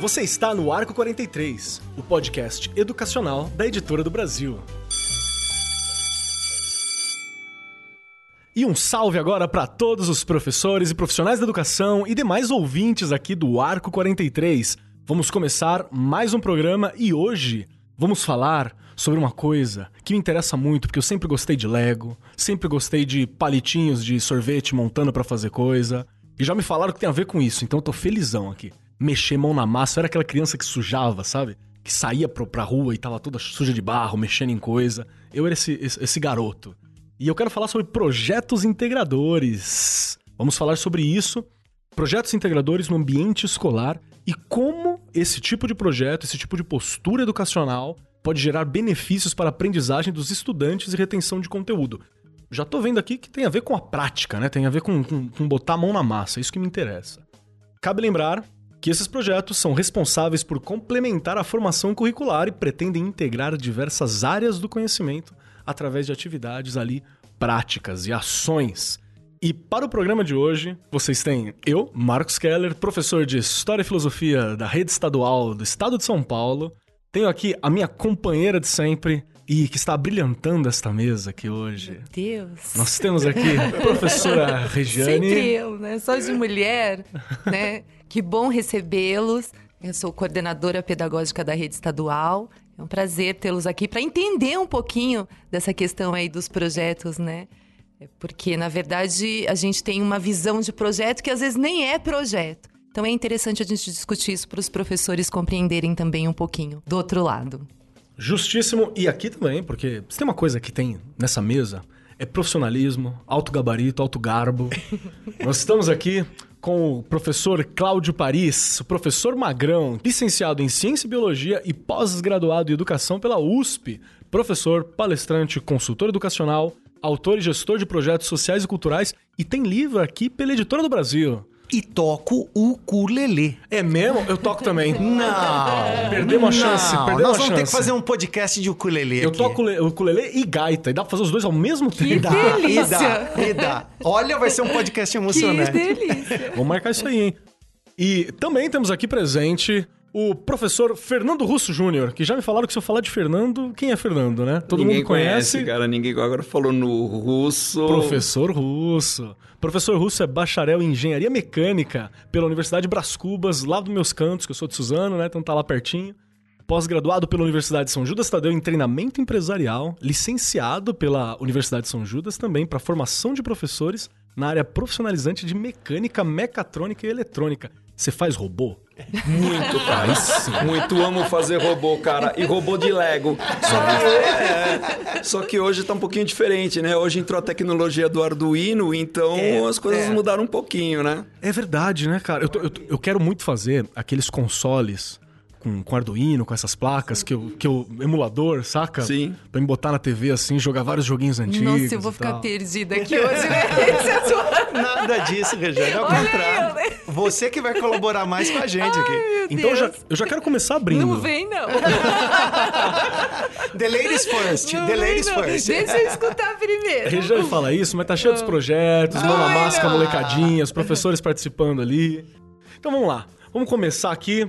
Você está no Arco 43, o podcast educacional da Editora do Brasil. E um salve agora para todos os professores e profissionais da educação e demais ouvintes aqui do Arco 43. Vamos começar mais um programa e hoje vamos falar sobre uma coisa que me interessa muito, porque eu sempre gostei de Lego, sempre gostei de palitinhos de sorvete montando para fazer coisa. E já me falaram que tem a ver com isso, então eu tô felizão aqui. Mexer mão na massa, eu era aquela criança que sujava, sabe? Que saía pro, pra rua e tava toda suja de barro, mexendo em coisa. Eu era esse, esse, esse garoto. E eu quero falar sobre projetos integradores. Vamos falar sobre isso, projetos integradores no ambiente escolar e como esse tipo de projeto, esse tipo de postura educacional pode gerar benefícios para a aprendizagem dos estudantes e retenção de conteúdo. Já tô vendo aqui que tem a ver com a prática, né? Tem a ver com, com, com botar a mão na massa, é isso que me interessa. Cabe lembrar que esses projetos são responsáveis por complementar a formação curricular e pretendem integrar diversas áreas do conhecimento através de atividades ali práticas e ações. E para o programa de hoje, vocês têm eu, Marcos Keller, professor de História e Filosofia da Rede Estadual do Estado de São Paulo, tenho aqui a minha companheira de sempre e que está brilhantando esta mesa aqui hoje. Meu Deus. Nós temos aqui a professora Regiane. Sempre eu, né? Só de mulher, né? Que bom recebê-los. Eu sou coordenadora pedagógica da rede estadual. É um prazer tê-los aqui para entender um pouquinho dessa questão aí dos projetos, né? É porque, na verdade, a gente tem uma visão de projeto que às vezes nem é projeto. Então é interessante a gente discutir isso para os professores compreenderem também um pouquinho do outro lado. Justíssimo. E aqui também, porque se tem uma coisa que tem nessa mesa, é profissionalismo, alto gabarito, alto garbo. Nós estamos aqui com o professor Cláudio Paris, o professor Magrão, licenciado em Ciência e Biologia e pós-graduado em Educação pela USP, professor, palestrante, consultor educacional, autor e gestor de projetos sociais e culturais e tem livro aqui pela Editora do Brasil e toco o ukulele. É mesmo? Eu toco também. Não. Perdemos a chance. Perdemos Nós vamos chance. ter que fazer um podcast de ukulele Eu aqui. toco o ukulele e gaita. E dá pra fazer os dois ao mesmo tempo. Que dá, delícia. E dá, e dá. Olha, vai ser um podcast emocionante. Que delícia. Vamos marcar isso aí, hein? E também temos aqui presente o professor Fernando Russo Júnior, que já me falaram que se eu falar de Fernando, quem é Fernando, né? Todo ninguém mundo conhece. conhece. cara. Ninguém agora falou no Russo. Professor Russo. Professor Russo é bacharel em engenharia mecânica pela Universidade Bras Cubas, lá dos meus cantos, que eu sou de Suzano, né? Então tá lá pertinho. Pós-graduado pela Universidade de São Judas Tadeu em treinamento empresarial, licenciado pela Universidade de São Judas também para formação de professores na área profissionalizante de mecânica, mecatrônica e eletrônica. Você faz robô? Muito, cara. Muito amo fazer robô, cara. E robô de Lego. Só que, é, só que hoje tá um pouquinho diferente, né? Hoje entrou a tecnologia do Arduino, então é, as coisas é. mudaram um pouquinho, né? É verdade, né, cara? Eu, tô, eu, eu quero muito fazer aqueles consoles com, com Arduino, com essas placas, que eu, que eu. emulador, saca? Sim. Pra me botar na TV assim, jogar vários joguinhos antigos. Nossa, eu vou ficar perdida aqui hoje, né? É Nada disso, Regiane. Ao contrário. Você que vai colaborar mais com a gente Ai, aqui. Então já, eu já quero começar abrindo. Não vem, não. The ladies first. Não The ladies não. first. Deixa eu escutar primeiro. A Regiane fala isso, mas tá cheio dos projetos, mão na máscara, molecadinha, os professores participando ali. Então vamos lá. Vamos começar aqui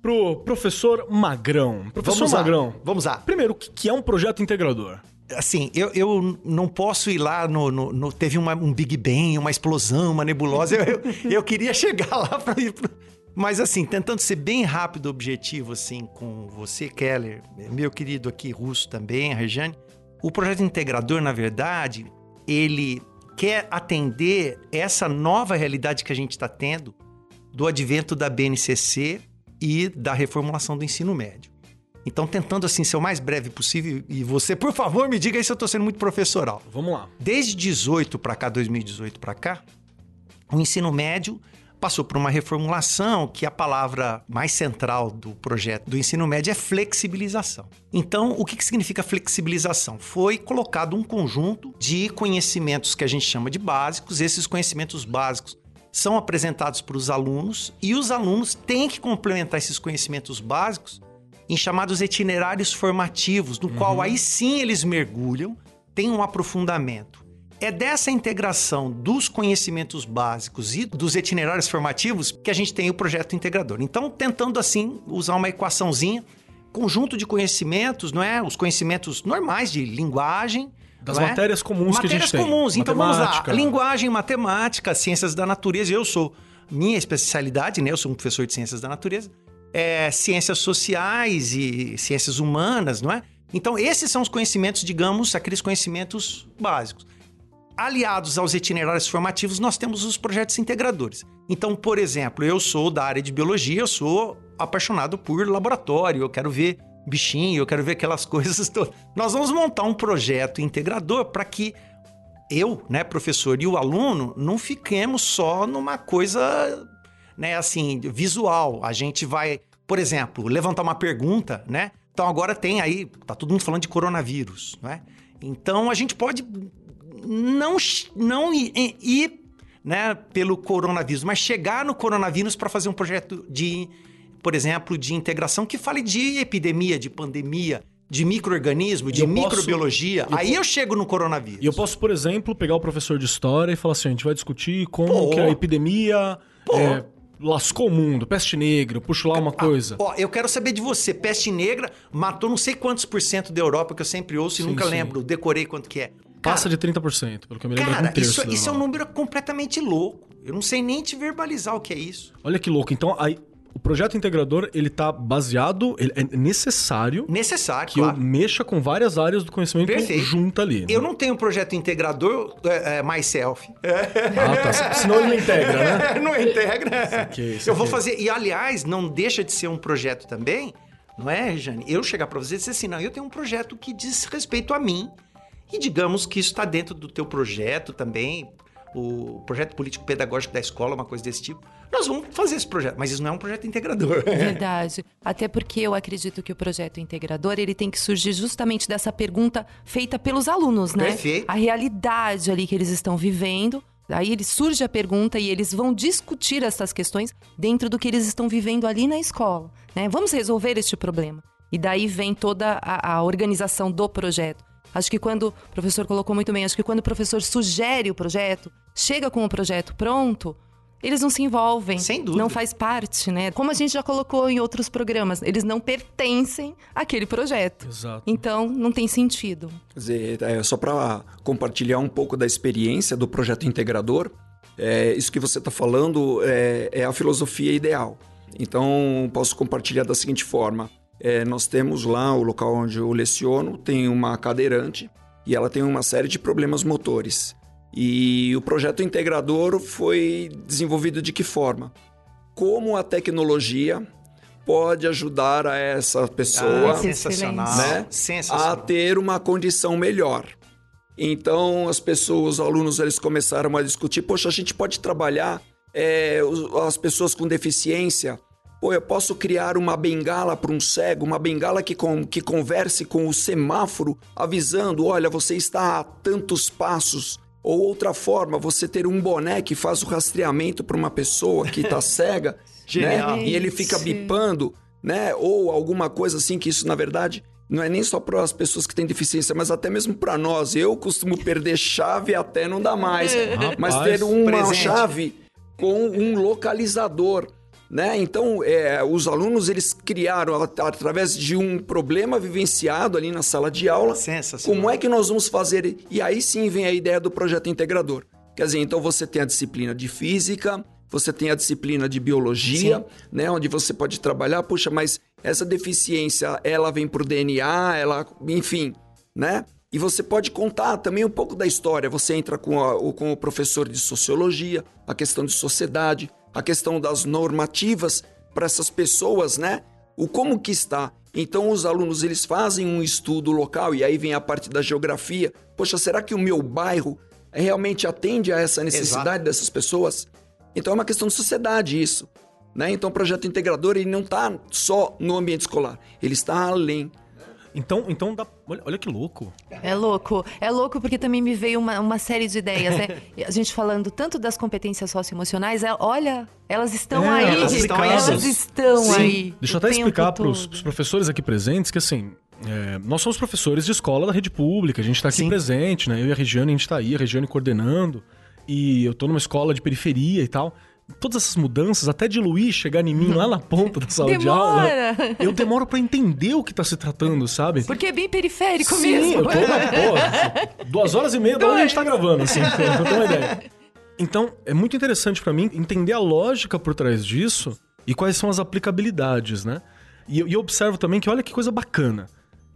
pro professor Magrão. Professor Vamos Magrão. Lá. Vamos lá. Primeiro, o que é um projeto integrador? Assim, eu, eu não posso ir lá no. no, no teve uma, um Big Bang, uma explosão, uma nebulosa. eu, eu, eu queria chegar lá para ir. Pro... Mas assim, tentando ser bem rápido, objetivo, assim, com você, Keller, meu querido aqui, Russo também, a Regiane. O projeto integrador, na verdade, ele quer atender essa nova realidade que a gente está tendo do advento da BNCC e da reformulação do ensino médio. Então, tentando assim ser o mais breve possível, e você, por favor, me diga aí se eu estou sendo muito professoral. Vamos lá. Desde 18 para cá, 2018 para cá, o ensino médio passou por uma reformulação que a palavra mais central do projeto do ensino médio é flexibilização. Então, o que, que significa flexibilização? Foi colocado um conjunto de conhecimentos que a gente chama de básicos. Esses conhecimentos básicos são apresentados para os alunos e os alunos têm que complementar esses conhecimentos básicos em chamados itinerários formativos, no uhum. qual aí sim eles mergulham, tem um aprofundamento É dessa integração dos conhecimentos básicos e dos itinerários formativos que a gente tem o projeto integrador. Então, tentando assim usar uma equaçãozinha, conjunto de conhecimentos, não é? Os conhecimentos normais de linguagem, das não é? matérias comuns que a gente Matérias tem. comuns. Então vamos lá. Matemática. Linguagem, matemática, ciências da natureza. Eu sou minha especialidade, né? Eu sou um professor de ciências da natureza. É, ciências sociais e ciências humanas, não é? Então esses são os conhecimentos, digamos, aqueles conhecimentos básicos. Aliados aos itinerários formativos, nós temos os projetos integradores. Então, por exemplo, eu sou da área de biologia, eu sou apaixonado por laboratório, eu quero ver bichinho, eu quero ver aquelas coisas todas. Nós vamos montar um projeto integrador para que eu, né, professor, e o aluno não fiquemos só numa coisa, né, assim, visual. A gente vai, por exemplo, levantar uma pergunta, né? Então agora tem aí, tá todo mundo falando de coronavírus, né? Então a gente pode não não ir, ir né, pelo coronavírus, mas chegar no coronavírus para fazer um projeto de, por exemplo, de integração que fale de epidemia, de pandemia, de microorganismo, de eu posso- microbiologia. eu Aí eu chego no coronavírus. E eu posso, por exemplo, pegar o professor de história e falar assim: a gente vai discutir como Pô. que a epidemia é, lascou o mundo, peste negra, eu puxo lá uma coisa. Ó, eu quero saber de você. Peste negra matou não sei quantos por cento da Europa, que eu sempre ouço e Sim, nunca sim. lembro, decorei quanto que é. Passa de 30%, pelo que eu me lembro, é Cara, um terço. isso, isso é um número completamente louco. Eu não sei nem te verbalizar o que é isso. Olha que louco. Então, aí, o projeto integrador, ele tá baseado, ele é necessário Necessário, que claro. eu mexa com várias áreas do conhecimento Perfeito. junto ali. né? Eu não tenho um projeto integrador é, é, myself. Ah, tá. Se- Senão ele não integra, né? não integra. Saquei, Eu vou saquei. fazer. E aliás, não deixa de ser um projeto também, não é, Jane? Eu chegar pra você e dizer assim: não, eu tenho um projeto que diz respeito a mim. E digamos que isso está dentro do teu projeto também. O projeto político-pedagógico da escola, uma coisa desse tipo. Nós vamos fazer esse projeto, mas isso não é um projeto integrador. Verdade. Até porque eu acredito que o projeto integrador ele tem que surgir justamente dessa pergunta feita pelos alunos, né? Perfeito. A realidade ali que eles estão vivendo. Aí ele surge a pergunta e eles vão discutir essas questões dentro do que eles estão vivendo ali na escola, né? Vamos resolver este problema. E daí vem toda a, a organização do projeto. Acho que quando o professor colocou muito bem, acho que quando o professor sugere o projeto, chega com o projeto pronto, eles não se envolvem. Sem dúvida. Não faz parte, né? Como a gente já colocou em outros programas, eles não pertencem àquele projeto. Exato. Então, não tem sentido. Quer dizer, é, só para compartilhar um pouco da experiência do projeto integrador, é, isso que você está falando é, é a filosofia ideal. Então, posso compartilhar da seguinte forma: É, nós temos lá o local onde eu leciono, tem uma cadeirante e ela tem uma série de problemas motores. E o projeto integrador foi desenvolvido de que forma? Como a tecnologia pode ajudar a essa pessoa Ah, sensacional. né? a Sensacional. ter uma condição melhor. Então, as pessoas, os alunos, eles começaram a discutir: poxa, a gente pode trabalhar é, as pessoas com deficiência. Pô, eu posso criar uma bengala para um cego, uma bengala que, com, que converse com o semáforo, avisando: olha, você está a tantos passos. Ou outra forma, você ter um boné que faz o rastreamento para uma pessoa que está cega, né? E ele fica bipando, né? Ou alguma coisa assim que isso, na verdade, não é nem só para as pessoas que têm deficiência, mas até mesmo para nós. Eu costumo perder chave até não dá mais. mas Rapaz, ter uma presente. chave com um localizador. Né? Então, é, os alunos eles criaram, at- através de um problema vivenciado ali na sala de aula, como é que nós vamos fazer? E aí sim vem a ideia do projeto integrador. Quer dizer, então você tem a disciplina de física, você tem a disciplina de biologia, né, onde você pode trabalhar, puxa, mas essa deficiência, ela vem por DNA, ela, enfim, né? E você pode contar também um pouco da história. Você entra com, a- com o professor de sociologia, a questão de sociedade, a questão das normativas para essas pessoas, né? O como que está. Então os alunos eles fazem um estudo local e aí vem a parte da geografia. Poxa, será que o meu bairro realmente atende a essa necessidade Exato. dessas pessoas? Então é uma questão de sociedade isso. Né? Então o projeto integrador ele não está só no ambiente escolar, ele está além. Então, então dá... olha, olha que louco. É louco. É louco porque também me veio uma, uma série de ideias, né? A gente falando tanto das competências socioemocionais, é- olha, elas estão É, aí. elas estão aí. Elas estão Sim. aí. Deixa eu até explicar para os professores aqui presentes que, assim, É, nós somos professores de escola da rede pública, a gente está aqui Sim. presente, né? Eu e a Regiane, a gente está aí, a Regiane coordenando, e eu tô numa escola de periferia e tal. Todas essas mudanças, até de Luiz chegar em mim lá na ponta da sala de aula, eu demoro pra entender o que tá se tratando, sabe? Porque é bem periférico Sim, mesmo. eu tô na porra. Duas horas e meia da onde a gente tá gravando, assim, pra ter uma ideia. Então, é muito interessante pra mim entender a lógica por trás disso e quais são as aplicabilidades, né? E eu, e eu observo também que olha que coisa bacana.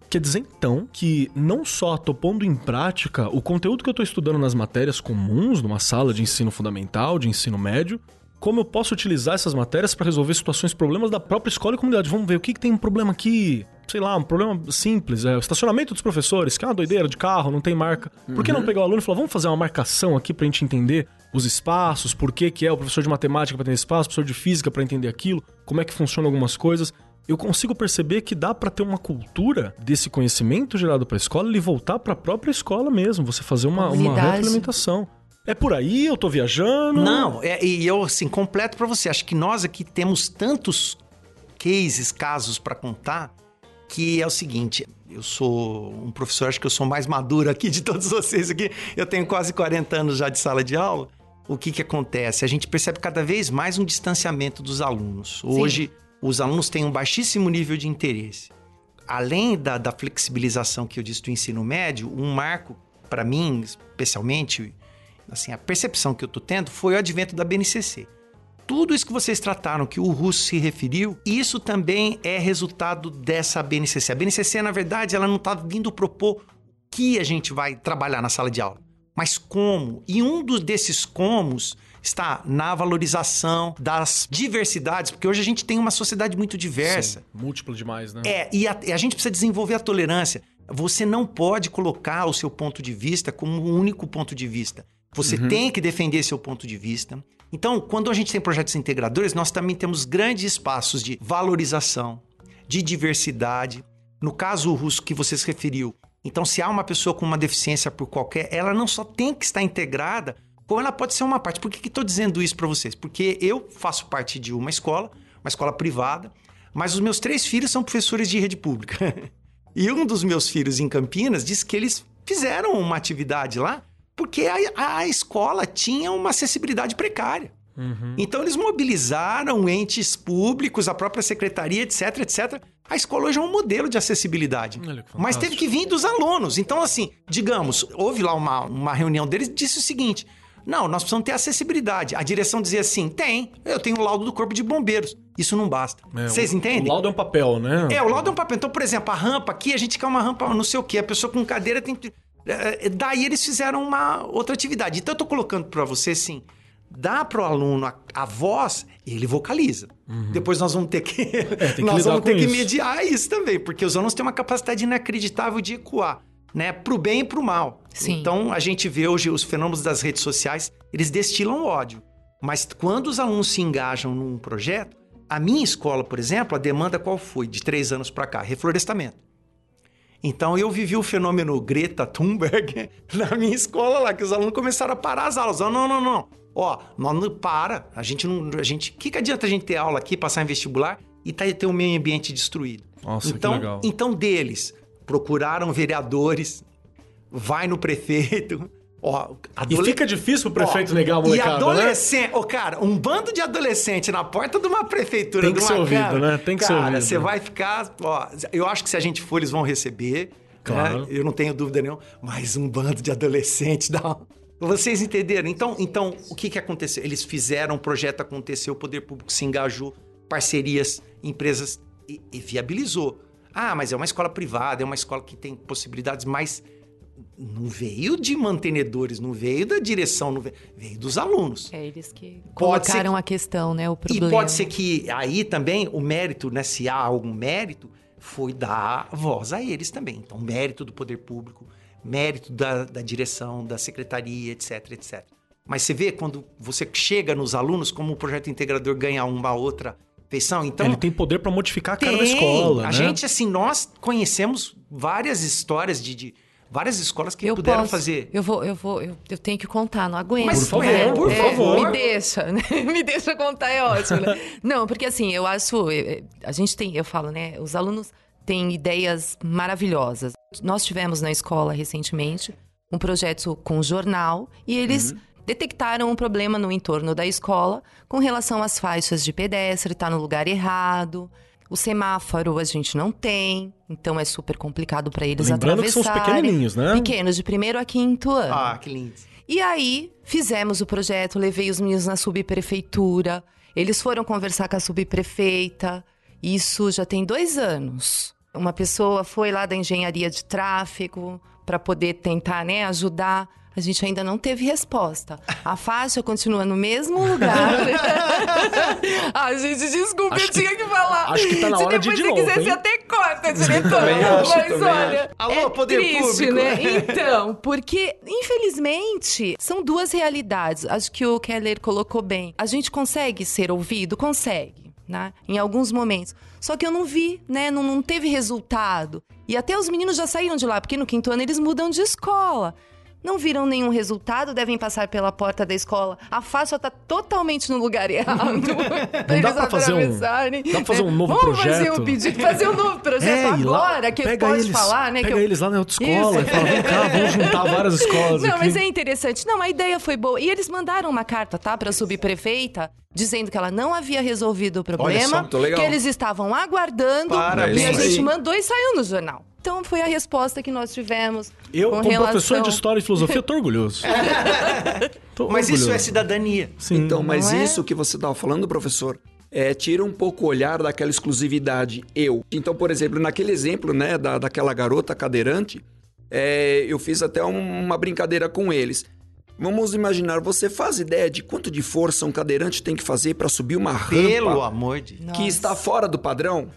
Quer dizer, então, que não só tô pondo em prática o conteúdo que eu tô estudando nas matérias comuns, numa sala de ensino fundamental, de ensino médio, como eu posso utilizar essas matérias para resolver situações, problemas da própria escola e comunidade. Vamos ver o que, que tem um problema aqui, sei lá, um problema simples, é o estacionamento dos professores, que é uma doideira de carro, não tem marca. Por que não pegar o aluno e falar, vamos fazer uma marcação aqui pra gente entender os espaços, por que, que é o professor de matemática para ter espaço, o professor de física para entender aquilo, como é que funcionam algumas coisas. Eu consigo perceber que dá pra ter uma cultura desse conhecimento gerado pra escola e voltar pra própria escola mesmo, você fazer uma, uma retroalimentação. É por aí, eu tô viajando. Não, é, e eu, assim, completo pra você. Acho que nós aqui temos tantos cases, casos pra contar, que é o seguinte. Eu sou um professor, acho que eu sou mais maduro aqui de todos vocês aqui. Eu tenho quase 40 anos já de sala de aula. O que que acontece? A gente percebe cada vez mais um distanciamento dos alunos. Hoje, os alunos têm um baixíssimo nível de interesse. Além da, da flexibilização que eu disse do ensino médio, um marco, para mim, especialmente, assim, a percepção que eu tô tendo foi o advento da BNCC. Tudo isso que vocês trataram, que o Russo se referiu, isso também é resultado dessa BNCC. A BNCC, na verdade, ela não está vindo propor o que a gente vai trabalhar na sala de aula, mas como. E um dos desses comos está na valorização das diversidades, porque hoje a gente tem uma sociedade muito diversa. Sim, múltiplo demais, né? É, e a, e a gente precisa desenvolver a tolerância. Você não pode colocar o seu ponto de vista como o único ponto de vista. Você tem que defender seu ponto de vista. Então, quando a gente tem projetos integradores, nós também temos grandes espaços de valorização, de diversidade. No caso o russo que você se referiu, então se há uma pessoa com uma deficiência por qualquer, ela não só tem que estar integrada, como ela pode ser uma parte. Por que estou dizendo isso para vocês? Porque eu faço parte de uma escola, uma escola privada, mas os meus três filhos são professores de rede pública. e um dos meus filhos em Campinas disse que eles fizeram uma atividade lá porque a, a escola tinha uma acessibilidade precária. Então eles mobilizaram entes públicos, a própria secretaria, etc, etc. A escola hoje é um modelo de acessibilidade. Mas teve que vir dos alunos. Então, assim, digamos, houve lá uma, uma reunião deles e disse o seguinte: não, nós precisamos ter acessibilidade. A direção dizia assim: tem, eu tenho o laudo do Corpo de Bombeiros. Isso não basta. É, Vocês entendem? O laudo é um papel, né? É, o laudo é um papel. Então, por exemplo, a rampa aqui, a gente quer uma rampa não sei o quê. A pessoa com cadeira tem que... eh, Daí eles fizeram uma outra atividade. Então, eu tô colocando para você, assim, dá pro aluno a, a voz, ele vocaliza. Depois nós vamos ter que... Uhum. É, tem que nós lidar vamos ter com que isso. mediar isso também, porque os alunos têm uma capacidade inacreditável de ecoar, né? Pro bem e pro mal. Sim. Então, a gente vê hoje os fenômenos das redes sociais, eles destilam ódio. Mas quando os alunos se engajam num projeto, a minha escola, por exemplo, a demanda qual foi? De três anos para cá? Reflorestamento. Então eu vivi o fenômeno Greta Thunberg na minha escola lá, que os alunos começaram a parar as aulas. Não, não, não, não. Ó, nós não para. A gente não. A gente. O que, que adianta a gente ter aula aqui, passar em vestibular e tá, ter o meio ambiente destruído? Nossa, que então, legal. então deles procuraram vereadores, vai no prefeito. Ó, E fica difícil pro prefeito Ó, negar a E molecada, né? adolescente, ô cara, um bando de adolescente na porta de uma prefeitura, Tem que de uma ser ouvido, Câmara, né? Tem que ser cara, ouvido. você vai ficar, ó, eu acho que se a gente for, eles vão receber, Claro. né? Eu não tenho dúvida nenhuma, mas um bando de adolescentes dá vocês entenderam? Então, então, o que que aconteceu? Eles fizeram o projeto acontecer, o poder público se engajou, parcerias, empresas e, e viabilizou. Ah, mas é uma escola privada, é uma escola que tem possibilidades, mas não veio de mantenedores, não veio da direção, não veio, veio dos alunos. É eles que Pode colocaram que- a questão, né? O problema. E pode ser que aí também o mérito, né, se há algum mérito, foi dar voz a eles também. Então, mérito do poder público, mérito da, da direção, da secretaria, etc, etc. Mas você vê quando você chega nos alunos, como o projeto integrador ganha uma outra feição. Então, Ele tem poder pra modificar a cara da tem. escola, A né? gente, assim, nós conhecemos várias histórias de, de várias escolas que eu puderam posso, fazer. Eu vou, eu vou, eu, eu tenho que contar, não aguento. Mas, Por favor, né? por É, favor. Me deixa, né? me deixa contar, é ótimo. Né? não, porque assim, eu acho, eh, a gente tem, eu falo, né? Os alunos tem ideias maravilhosas. Nós tivemos na escola recentemente um projeto com jornal e eles detectaram um problema no entorno da escola com relação às faixas de pedestre, tá no lugar errado. O semáforo a gente não tem, então é super complicado para eles Lembrando que são os atravessarem. pequenininhos, né? Pequenos, de primeiro a quinto ano. Ah, que lindo. E aí, fizemos o projeto, levei os meninos na subprefeitura. Eles foram conversar com a subprefeita. Isso já tem dois anos. Uma pessoa foi lá da engenharia de tráfego para poder tentar né, ajudar. A gente ainda não teve resposta. A faixa continua no mesmo lugar. ah, gente, desculpa, Acho eu que- tinha que falar. acho que tá na Se hora de de você novo, quiser, hein? você até corta, diretor. Também acho, Mas também olha, Alô, é poder triste, público. né? Então, porque, infelizmente, são duas realidades. Acho que o Keller colocou bem. A gente consegue ser ouvido? Consegue. Né? Em alguns momentos. Só que eu não vi, né? Não, não teve resultado. E até os meninos já saíram de lá, porque no quinto ano eles mudam de escola. Não viram nenhum resultado, devem passar pela porta da escola. A faixa tá totalmente no lugar errado. pra Não dá eles pra fazer um- atravessarem, dá pra fazer um novo Vamos fazer projeto? um pedido, fazer um novo projeto e lá- agora, que pega pode eles, falar, né? Pega que eu- eles lá na outra escola Isso. e fala, vem cá, vamos juntar várias escolas Não, aqui. mas é interessante. Não, a ideia foi boa. E eles mandaram uma carta, tá, pra subprefeita, dizendo que ela não havia resolvido o só, problema, legal. que eles estavam aguardando Parabéns. e a gente mandou e saiu no jornal. Então foi a resposta que nós tivemos. Eu, com como relação... professor de História e Filosofia, tô orgulhoso. Tô Mas isso orgulhoso. é cidadania. Sim. Então, mas é? isso que você estava falando, professor, é, tira um pouco o olhar daquela exclusividade eu. Então, por exemplo, naquele exemplo, né, da, daquela garota cadeirante, é, eu fiz até um- uma brincadeira com eles. Vamos imaginar, você faz ideia de quanto de força um cadeirante tem que fazer para subir uma rampa Pelo amor de Deus. Nossa. que está fora do padrão?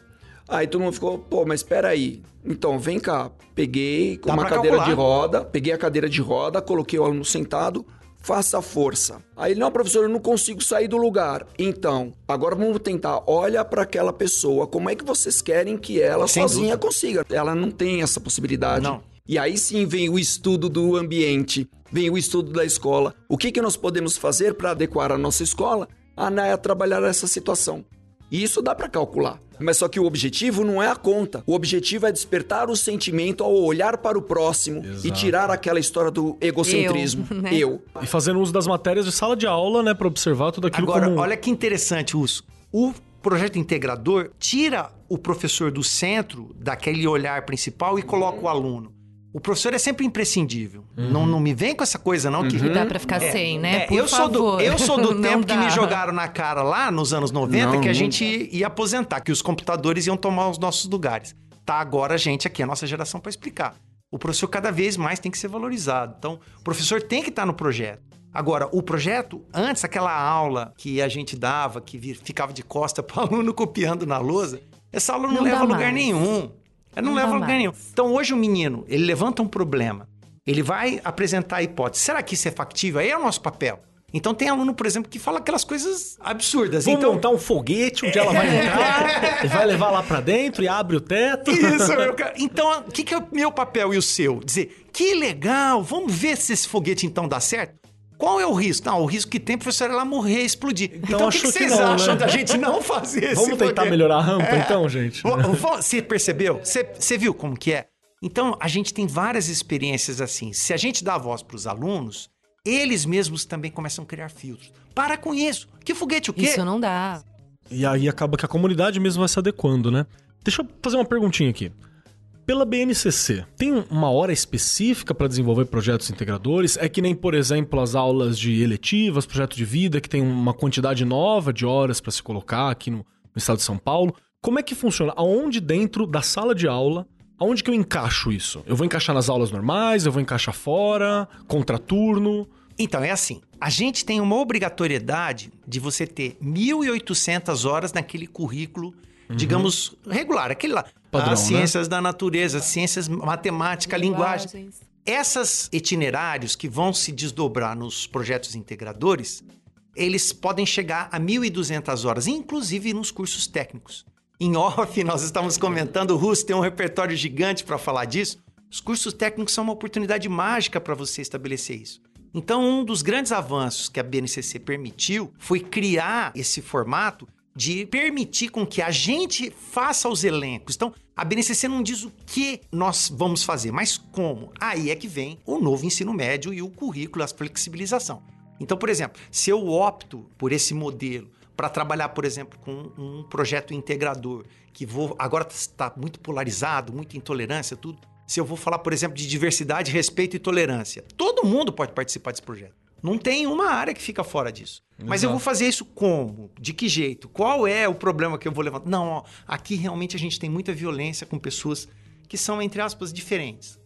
Aí todo mundo ficou, pô, mas espera aí. Então, vem cá. Peguei com Dá uma cadeira calcular. de roda, peguei a cadeira de roda, coloquei o aluno sentado, faça força. Aí, ele, não, professor, eu não consigo sair do lugar. Então, agora vamos tentar. Olha para aquela pessoa, como é que vocês querem que ela Sem sozinha dúvida. consiga? Ela não tem essa possibilidade. Não. E aí sim vem o estudo do ambiente, vem o estudo da escola. O que, que nós podemos fazer para adequar a nossa escola a, né, a trabalhar essa situação? E isso dá para calcular. Mas só que o objetivo não é a conta. O objetivo é despertar o sentimento ao olhar para o próximo e Exato. tirar aquela história do egocentrismo. Eu, né? Eu. E fazendo uso das matérias de sala de aula, né, pra observar tudo aquilo Agora, como... olha que interessante, Uso. O projeto integrador tira o professor do centro, daquele olhar principal, e coloca o aluno. O professor é sempre imprescindível. Não, não me vem com essa coisa, não, que Dá pra ficar sem, né? É, Por eu, sou do, favor. eu sou do Não tempo que dá. me jogaram na cara lá nos anos 90 Não, que a não. gente ia aposentar, que os computadores iam tomar os nossos lugares. Tá agora a gente aqui, a nossa geração, para explicar. O professor cada vez mais tem que ser valorizado. Então, o professor tem que estar no projeto. Agora, o projeto, antes, aquela aula que a gente dava, que ficava de costa para o aluno copiando na lousa, essa aula não, Não leva a lugar mais. nenhum. Ela não, Não leva a lugar nenhum. Então, hoje o menino, ele levanta um problema, ele vai apresentar a hipótese. Será que isso é factível? Aí é o nosso papel. Então, tem aluno, por exemplo, que fala aquelas coisas absurdas. Vamos então, montar um foguete onde ela vai entrar e vai levar lá pra dentro e abre o teto. Isso, meu cara. Então, o que, que é o meu papel e o seu? Dizer, que legal, vamos ver se esse foguete então dá certo? Qual é o risco? Não, o risco que tem, professor, é ela morrer e explodir. Então, o que, que que vocês não, acham né? da gente não fazer esse Vamos tentar foguete? melhorar a rampa, É. então, gente? Vo- Você percebeu? Você, você viu como que é? Então, a gente tem várias experiências assim. Se a gente dá voz para os alunos, eles mesmos também começam a criar filtros. Para com isso. Que foguete o quê? Isso não dá. E aí acaba que a comunidade mesmo vai se adequando, né? Deixa eu fazer uma perguntinha aqui. Pela BNCC, tem uma hora específica para desenvolver projetos integradores? É que nem, por exemplo, as aulas de eletivas, projeto de vida, que tem uma quantidade nova de horas para se colocar aqui no, no estado de São Paulo. Como é que funciona? Aonde dentro da sala de aula, aonde que eu encaixo isso? Eu vou encaixar nas aulas normais, eu vou encaixar fora, contraturno? Então, é assim. A gente tem uma obrigatoriedade de você ter 1.800 horas naquele currículo, digamos, regular. Aquele lá. Padrão, as né? ciências da natureza, ciências, matemática, linguagem. Linguagens. Essas itinerários que vão se desdobrar nos projetos integradores, eles podem chegar a 1.200 horas, inclusive nos cursos técnicos. Em off, nós estamos comentando, o Russo tem um repertório gigante para falar disso. Os cursos técnicos são uma oportunidade mágica para você estabelecer isso. Então, um dos grandes avanços que a BNCC permitiu foi criar esse formato de permitir com que a gente faça os elencos. Então, a BNCC não diz o que nós vamos fazer, mas como. Aí é que vem o novo ensino médio e o currículo, a flexibilização. Então, por exemplo, se eu opto por esse modelo para trabalhar, por exemplo, com um projeto integrador, que vou agora está muito polarizado, muita intolerância, tudo. Se eu vou falar, por exemplo, de diversidade, respeito e tolerância, todo mundo pode participar desse projeto. Não tem uma área que fica fora disso. Exato. Mas eu vou fazer isso como? De que jeito? Qual é o problema que eu vou levantar? Não, ó, aqui realmente a gente tem muita violência com pessoas que são, entre aspas, diferentes.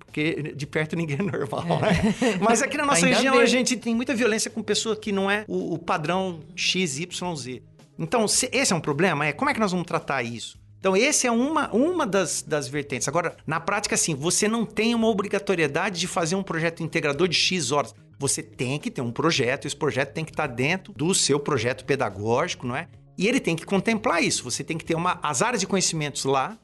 Porque de perto ninguém é normal, é. né? Mas aqui na nossa região bem. a gente tem muita violência com pessoa que não é o, o padrão XYZ. Então, se esse é um problema, é como é que nós vamos tratar isso? Então, esse é uma, uma das, das vertentes. Agora, na prática, assim, você não tem uma obrigatoriedade de fazer um projeto integrador de X horas. Você tem que ter um projeto, esse projeto tem que estar dentro do seu projeto pedagógico, não é? E ele tem que contemplar isso. Você tem que ter uma, as áreas de conhecimentos lá,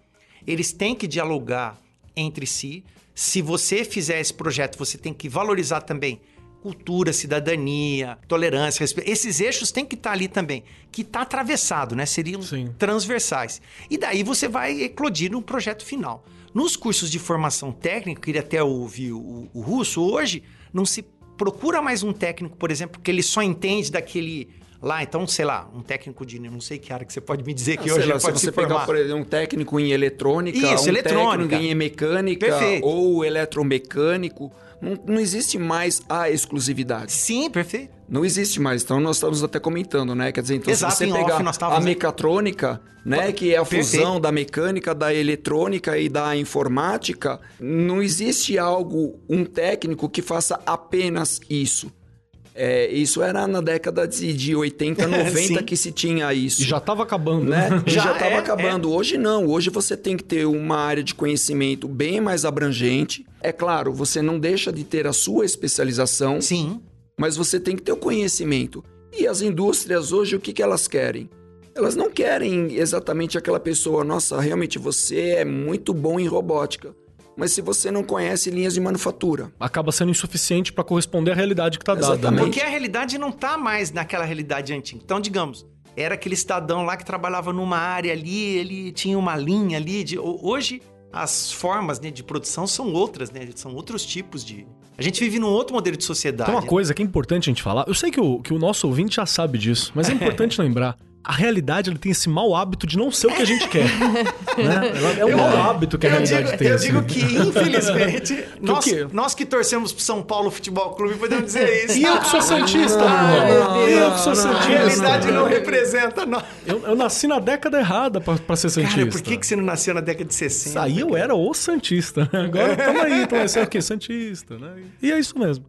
eles têm que dialogar entre si. Se você fizer esse projeto, você tem que valorizar também cultura, cidadania, tolerância, respeito. Esses eixos têm que estar ali também, que está atravessado, né? Seriam Sim. transversais. E daí você vai eclodir no projeto final. Nos cursos de formação técnica, queria até ouvir o, o russo, hoje não se procura mais um técnico, por exemplo, que ele só entende daquele lá, então, sei lá, um técnico de não sei que área que você pode me dizer que hoje lá, pode se, você formar. pegar, por exemplo, um técnico em eletrônica, Isso, um eletrônica. técnico em mecânica Perfeito. ou eletromecânico, não, não existe mais a exclusividade. Sim, perfeito. Não existe mais. Então nós estamos até comentando, né? Quer dizer, então Exato, se você pegar off a mecatrônica, né, que é a Perfeito. fusão da mecânica, da eletrônica e da informática, não existe algo um técnico que faça apenas isso. É, isso era na década de, de 80, 90 Sim. que se tinha isso. E já tava acabando, né? né? Já estava é, acabando. Hoje não. Hoje você tem que ter uma área de conhecimento bem mais abrangente. É claro, você não deixa de ter a sua especialização, Sim. mas você tem que ter o conhecimento. E as indústrias hoje, o que, que elas querem? Elas não querem exatamente aquela pessoa, nossa, realmente você é muito bom em robótica. Mas se você não conhece linhas de manufatura, Acaba sendo insuficiente para corresponder à realidade que tá dada. Exatamente. né? Porque a realidade não está mais naquela realidade antiga. Então, digamos, era aquele cidadão lá que trabalhava numa área ali, ele tinha uma linha ali. De... ho- Hoje, as formas né, de produção são outras, né? São outros tipos de. A gente vive num outro modelo de sociedade. Tem uma coisa que é importante a gente falar. Eu sei que o, que o nosso ouvinte já sabe disso, mas é importante lembrar. A realidade tem esse mau hábito de não ser o que a gente quer. né? É um mau hábito que a eu realidade digo, tem. eu assim. digo que, infelizmente, nós, quê? nós que torcemos pro São Paulo Futebol Clube podemos dizer isso. E eu que sou Santista, Ai, Bruno. meu eu que sou A Santista. realidade não representa nós. Eu, eu nasci na década errada pra ser Santista. Cara, por que, que você não nasceu na década de 60? Isso aí eu era o Santista. né? Agora tamo aí, tamo aí. Você é o quê? Santista, né? E é isso mesmo.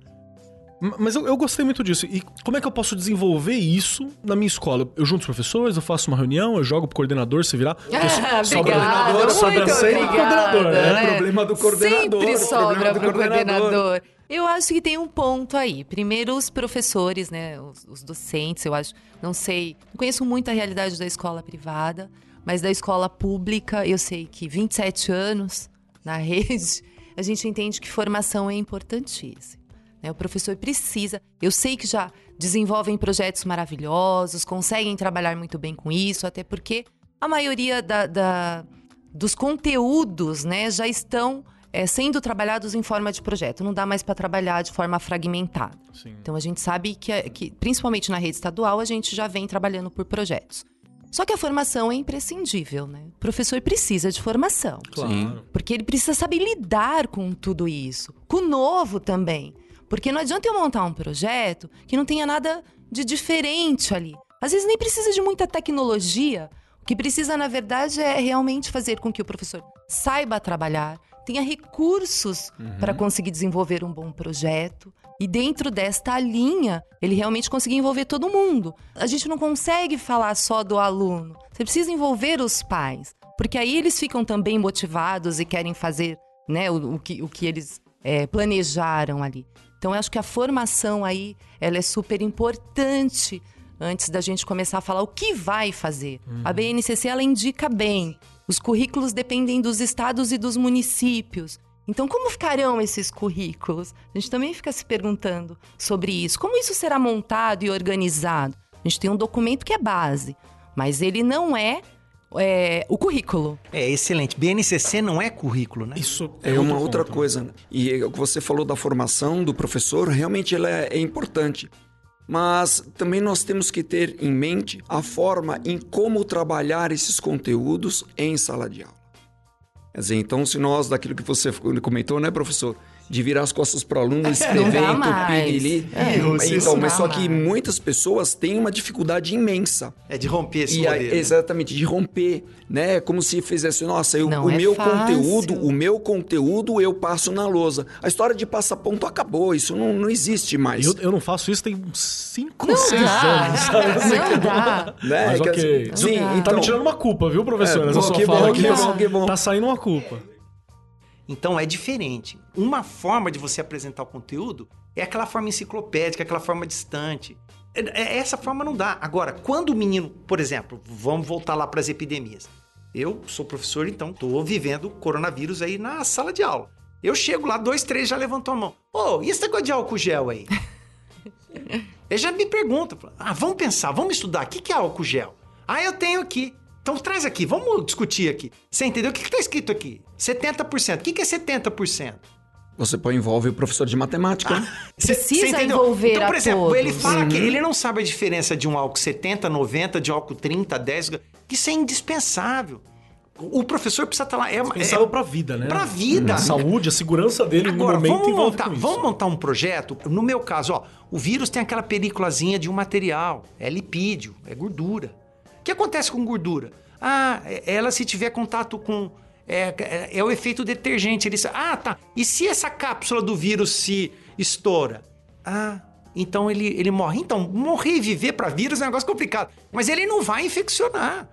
Mas eu, eu gostei muito disso. E como é que eu posso desenvolver isso na minha escola? Eu junto os professores, eu faço uma reunião, eu jogo pro coordenador se virar. Ah, sobra- obrigada, sobra sempre pro obrigada, coordenador, né? né? É problema do coordenador, Sempre o sobra problema do pro coordenador. coordenador. Eu acho que tem um ponto aí. Primeiro, os professores, né? Os, os docentes, eu acho. Não sei. Não conheço muito a realidade da escola privada, mas da escola pública, eu sei que 27 anos na rede, a gente entende que formação é importantíssima. Né? O professor precisa. Eu sei que já desenvolvem projetos maravilhosos, conseguem trabalhar muito bem com isso, até porque a maioria da- da, dos conteúdos né, já estão é, sendo trabalhados em forma de projeto. Não dá mais para trabalhar de forma fragmentada. Sim. Então a gente sabe que, que, principalmente na rede estadual, a gente já vem trabalhando por projetos. Só que a formação é imprescindível, né? O professor precisa de formação. Claro. Porque ele precisa saber lidar com tudo isso. Com o novo também. Porque não adianta eu montar um projeto que não tenha nada de diferente ali. Às vezes nem precisa de muita tecnologia. O que precisa, na verdade, é realmente fazer com que o professor saiba trabalhar, tenha recursos para conseguir desenvolver um bom projeto. E dentro desta linha, ele realmente conseguir envolver todo mundo. A gente não consegue falar só do aluno. Você precisa envolver os pais. Porque aí eles ficam também motivados e querem fazer né, o, o que, o que eles é, planejaram ali. Então, eu acho que a formação aí ela é super importante antes da gente começar a falar o que vai fazer. A BNCC ela indica bem. Os currículos dependem dos estados e dos municípios. Então, como ficarão esses currículos? A gente também fica se perguntando sobre isso. Como isso será montado e organizado? A gente tem um documento que é base. mas ele não é, é, o currículo. É excelente. BNCC não é currículo, né? Isso É uma outro outra ponto, né? coisa. né? E o que você falou da formação do professor, realmente ela é, é importante. Mas também nós temos que ter em mente a forma em como trabalhar esses conteúdos em sala de aula. Quer dizer, então, se nós, daquilo que você comentou, né, professor? De virar as costas para o aluno, escrever, dá entupir, mais. ali. É, isso então, mas só que muitas pessoas têm uma dificuldade imensa. É de romper esse E modelo. né? exatamente, de romper, né? Como se fizesse, nossa, eu, o é meu fácil. conteúdo, o meu conteúdo eu passo na lousa. A história de passaponto acabou, isso não, não existe mais. Eu, eu não faço isso tem uns 5 Não ou 6 dá. anos, sabe? Não dá. né? Mas ok. Sim, Não dá. Tá então, me tirando uma culpa, viu, professor? É, bom, que bom, aqui que tá- bom, que bom. Tá saindo uma culpa. Então é diferente. Uma forma de você apresentar o conteúdo é aquela forma enciclopédica, aquela forma distante. É- é- Essa forma não dá. Agora, quando o menino, por exemplo, vamos voltar lá para as epidemias. Eu sou professor, então estou vivendo coronavírus aí na sala de aula. Eu chego lá, dois, três já levantou a mão. Ô, e esse negócio de álcool gel aí? Ele já me pergunta. Ah, vamos pensar, vamos estudar. O que que é álcool gel? Ah, eu tenho aqui. Então traz aqui, vamos discutir aqui. Você entendeu? O que está escrito aqui? 70%. O que que é 70%? Você põe envolve o professor de matemática. Cê- Precisa cê envolver Então, por a exemplo, todos. ele fala que ele não sabe a diferença de um álcool 70, 90, de álcool 30, 10. Isso é indispensável. O professor precisa estar lá. É, Pensava é, pra vida, né? Pra vida. A saúde, a segurança dele no Agora, momento vamos montar, vamos montar um projeto. No meu caso, ó, o vírus tem aquela películazinha de um material. É lipídio, é gordura. O que acontece com gordura? Ah, ela se tiver contato com. É, é- é o efeito detergente. Ele, ah, tá. E se essa cápsula do vírus se estoura? Ah, então ele, ele morre. Então, morrer e viver para vírus é um negócio complicado. Mas ele não vai infeccionar.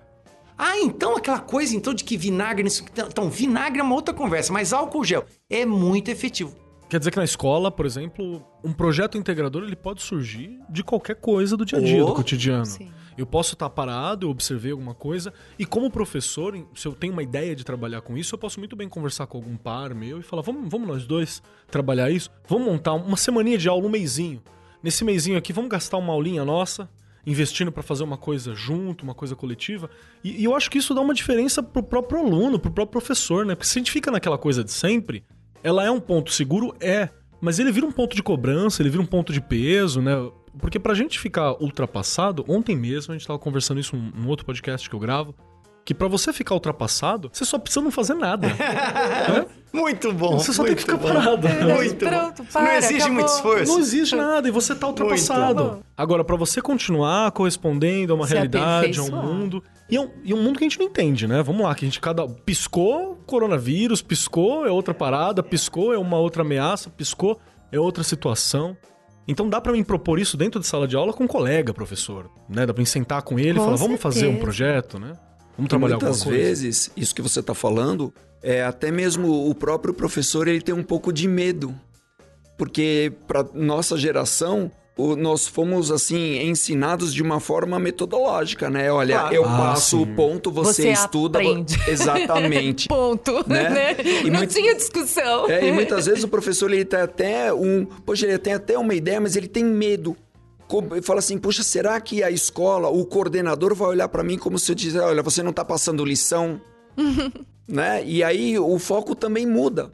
Ah, então aquela coisa então de que vinagre. nisso- Então, vinagre é uma outra conversa, mas álcool gel é muito efetivo. Quer dizer que na escola, por exemplo, um projeto integrador ele pode surgir de qualquer coisa do dia a dia, Oh, do cotidiano. sim. Eu posso estar parado, eu observei alguma coisa, e como professor, se eu tenho uma ideia de trabalhar com isso, eu posso muito bem conversar com algum par meu e falar: vamos, vamos nós dois trabalhar isso? Vamos montar uma semaninha de aula, um meizinho. Nesse meizinho aqui, vamos gastar uma aulinha nossa, investindo para fazer uma coisa junto, uma coisa coletiva. E, e eu acho que isso dá uma diferença pro próprio aluno, pro próprio professor, né? Porque se a gente fica naquela coisa de sempre, ela é um ponto seguro? É. Mas ele vira um ponto de cobrança, ele vira um ponto de peso, né? Porque pra gente ficar ultrapassado, ontem mesmo a gente tava conversando isso num num outro podcast que eu gravo, que pra você ficar ultrapassado, você só precisa não fazer nada. Muito bom. Você só tem que ficar bom. parado. Muito Pronto, para, Não exige acabou. muito esforço. Não existe nada e você tá ultrapassado. Agora, pra você continuar correspondendo a uma Se realidade, a um mundo. E é, um, e é um mundo que a gente não entende, né? Vamos lá, que a gente cada. Piscou coronavírus, piscou é outra parada, piscou é uma outra ameaça, piscou é outra situação. Então dá pra mim propor isso dentro de sala de aula com um colega, professor. Né? Dá pra mim sentar com ele e Com falar, vamos fazer um certeza. projeto, né? Vamos E trabalhar muitas alguma coisa. vezes, isso que você está falando, é até mesmo o próprio professor ele tem um pouco de medo. Porque para nossa geração, o- nós fomos assim ensinados de uma forma metodológica, né? Olha, Claro. eu Ah, passo sim. o ponto, você, Você estuda. aprende. Exatamente. Ponto, Né? né? E Não muito- tinha discussão. É, e muitas vezes o professor ele tem até um. Poxa, ele tem até uma ideia, mas ele tem medo. Fala assim: Poxa, será que a escola, o coordenador vai olhar pra mim como se eu dissesse: Olha, você não tá passando lição? né? E aí o foco também muda.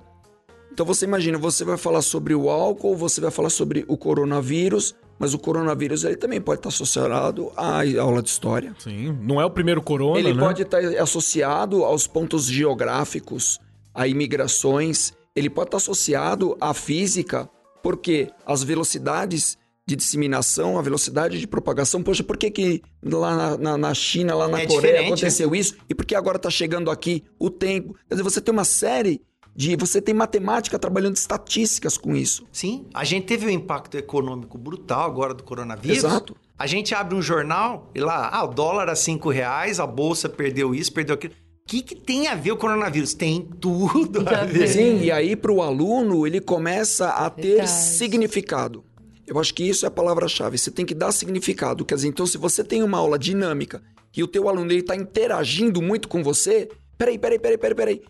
Então você imagina, você vai falar sobre o álcool, você vai falar sobre o coronavírus, mas o coronavírus ele também pode estar associado à aula de história. Sim, não é o primeiro corona, Ele né? pode estar associado aos pontos geográficos, a imigrações, ele pode estar associado à física, porque as velocidades de disseminação, a velocidade de propagação, poxa, por que, que lá na, na- na China, lá na É Coreia diferente, aconteceu isso? E por que agora está chegando aqui o tempo? Quer dizer, você tem uma série de. Você tem matemática trabalhando estatísticas com isso. Sim, a gente teve um impacto econômico brutal agora do coronavírus. Exato. A gente abre um jornal e lá, ah, o dólar a cinco reais, a bolsa perdeu isso, perdeu aquilo. O que, que tem a ver o coronavírus? Tem tudo a ver. Sim, e aí para o aluno ele começa a ter Verdade. significado. Eu acho que isso é a palavra-chave. Você tem que dar significado. Quer dizer, então se você tem uma aula dinâmica e o teu aluno está interagindo muito com você, peraí, peraí, peraí, peraí, peraí.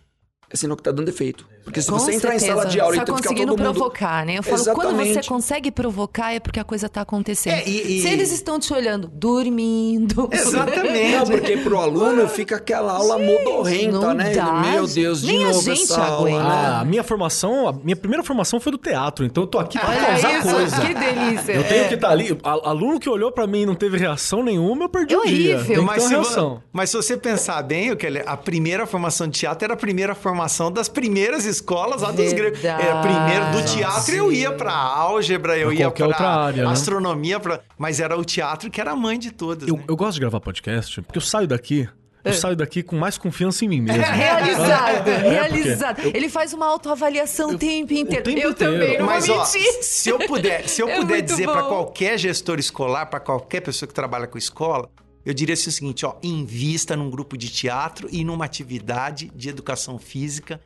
É sinal que está dando efeito. Porque se Com você entrar em certeza. sala de aula Você e tá ficar conseguindo todo mundo... provocar, né? Eu falo, quando você Exatamente. consegue provocar é porque a coisa tá acontecendo. É, e- e- Se eles estão te olhando dormindo. Exatamente. Não, porque pro aluno fica aquela aula modorrenta, não né? dá. Meu Deus, de Nem a novo gente essa aula, aguenta. né? Ah, a minha formação, a minha primeira formação foi do teatro, então eu tô aqui pra Olha causar isso, coisa. que delícia. Eu tenho que estar ali. A- Aluno que olhou pra mim e não teve reação nenhuma, eu perdi É o dia. horrível. Ter Mas se, reação. mas se você pensar bem, o que a primeira formação de teatro era a primeira formação das primeiras escolas lá dos gregos. Era primeiro do teatro eu ia pra álgebra, eu Pra ia outra área, né? astronomia, pra- mas era o teatro que era a mãe de todas. Eu, né? eu gosto de gravar podcast porque eu saio daqui. É. Eu saio daqui com mais confiança em mim mesmo. Realizado, É, realizado. Ele faz uma autoavaliação o tempo inteiro. tempo eu inteiro. também, não Mas vou ó, mentir. se eu puder, se eu É puder dizer pra qualquer gestor escolar, pra qualquer pessoa que trabalha com escola, eu diria assim o seguinte, ó, invista num grupo de teatro e numa atividade de educação física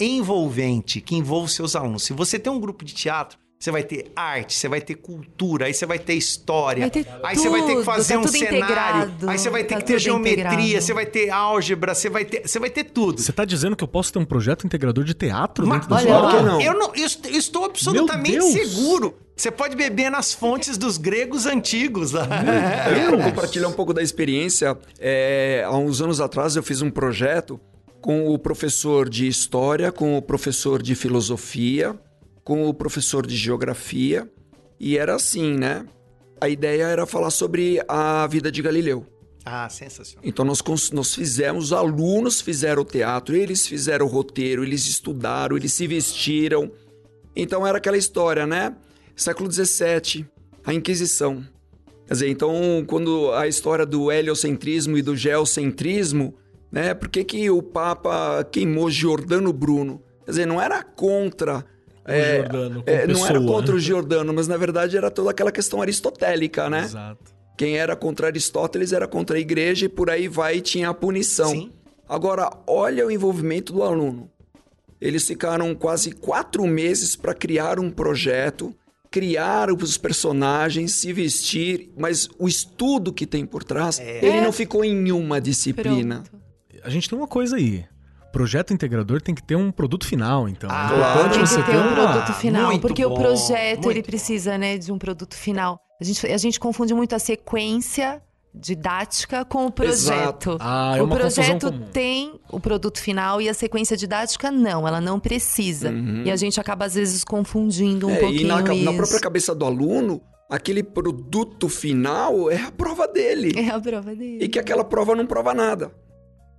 envolvente, que envolva os seus alunos. Se você tem um grupo de teatro, você vai ter arte, você vai ter cultura, aí você vai ter história, Vai ter aí você vai ter que tudo, fazer tá um tudo cenário, integrado, aí você vai ter tá que ter tudo geometria, integrado. você vai ter álgebra, você vai ter, você vai ter tudo. Você tá dizendo que eu posso ter um projeto integrador de teatro Mas, dentro da olha escola? Por que não? Eu, não, eu est- eu estou absolutamente seguro. Você pode beber nas fontes dos gregos antigos lá. Eu compartilhar um pouco da experiência. É, há uns anos atrás eu fiz um projeto com o professor de história, com o professor de filosofia, com o professor de geografia. E era assim, né? A ideia era falar sobre a vida de Galileu. Ah, sensacional. Então nós, nós fizemos, os alunos fizeram o teatro, eles fizeram o roteiro, eles estudaram, eles se vestiram. Então era aquela história, né? Século XVII, a Inquisição. Quer dizer, então quando a história do heliocentrismo e do geocentrismo, né? Por que, que o Papa queimou Giordano Bruno? Quer dizer, não era contra... é, Giordano é, não era contra né? o Giordano, mas na verdade era toda aquela questão aristotélica, né? Exato. Quem era contra Aristóteles era contra a igreja e por aí vai tinha a punição. Sim. Agora, olha o envolvimento do aluno. Eles ficaram quase quatro meses para criar um projeto, criar os personagens, se vestir, mas o estudo que tem por trás, ele não ficou em uma disciplina. Pronto. A gente tem uma coisa aí. Projeto integrador tem que ter um produto final, então. Ah, é importante Tem você que ter um produto final, muito porque o bom, projeto muito ele precisa, né, de um produto final. A gente, a gente confunde muito a sequência didática com o projeto. Ah, é o projeto comum. tem o produto final e a sequência didática não, ela não precisa. E a gente acaba às vezes confundindo um Uhum. É, pouquinho e na, isso. na própria cabeça do aluno, aquele produto final é a prova dele. É a prova dele. E que aquela prova não prova nada.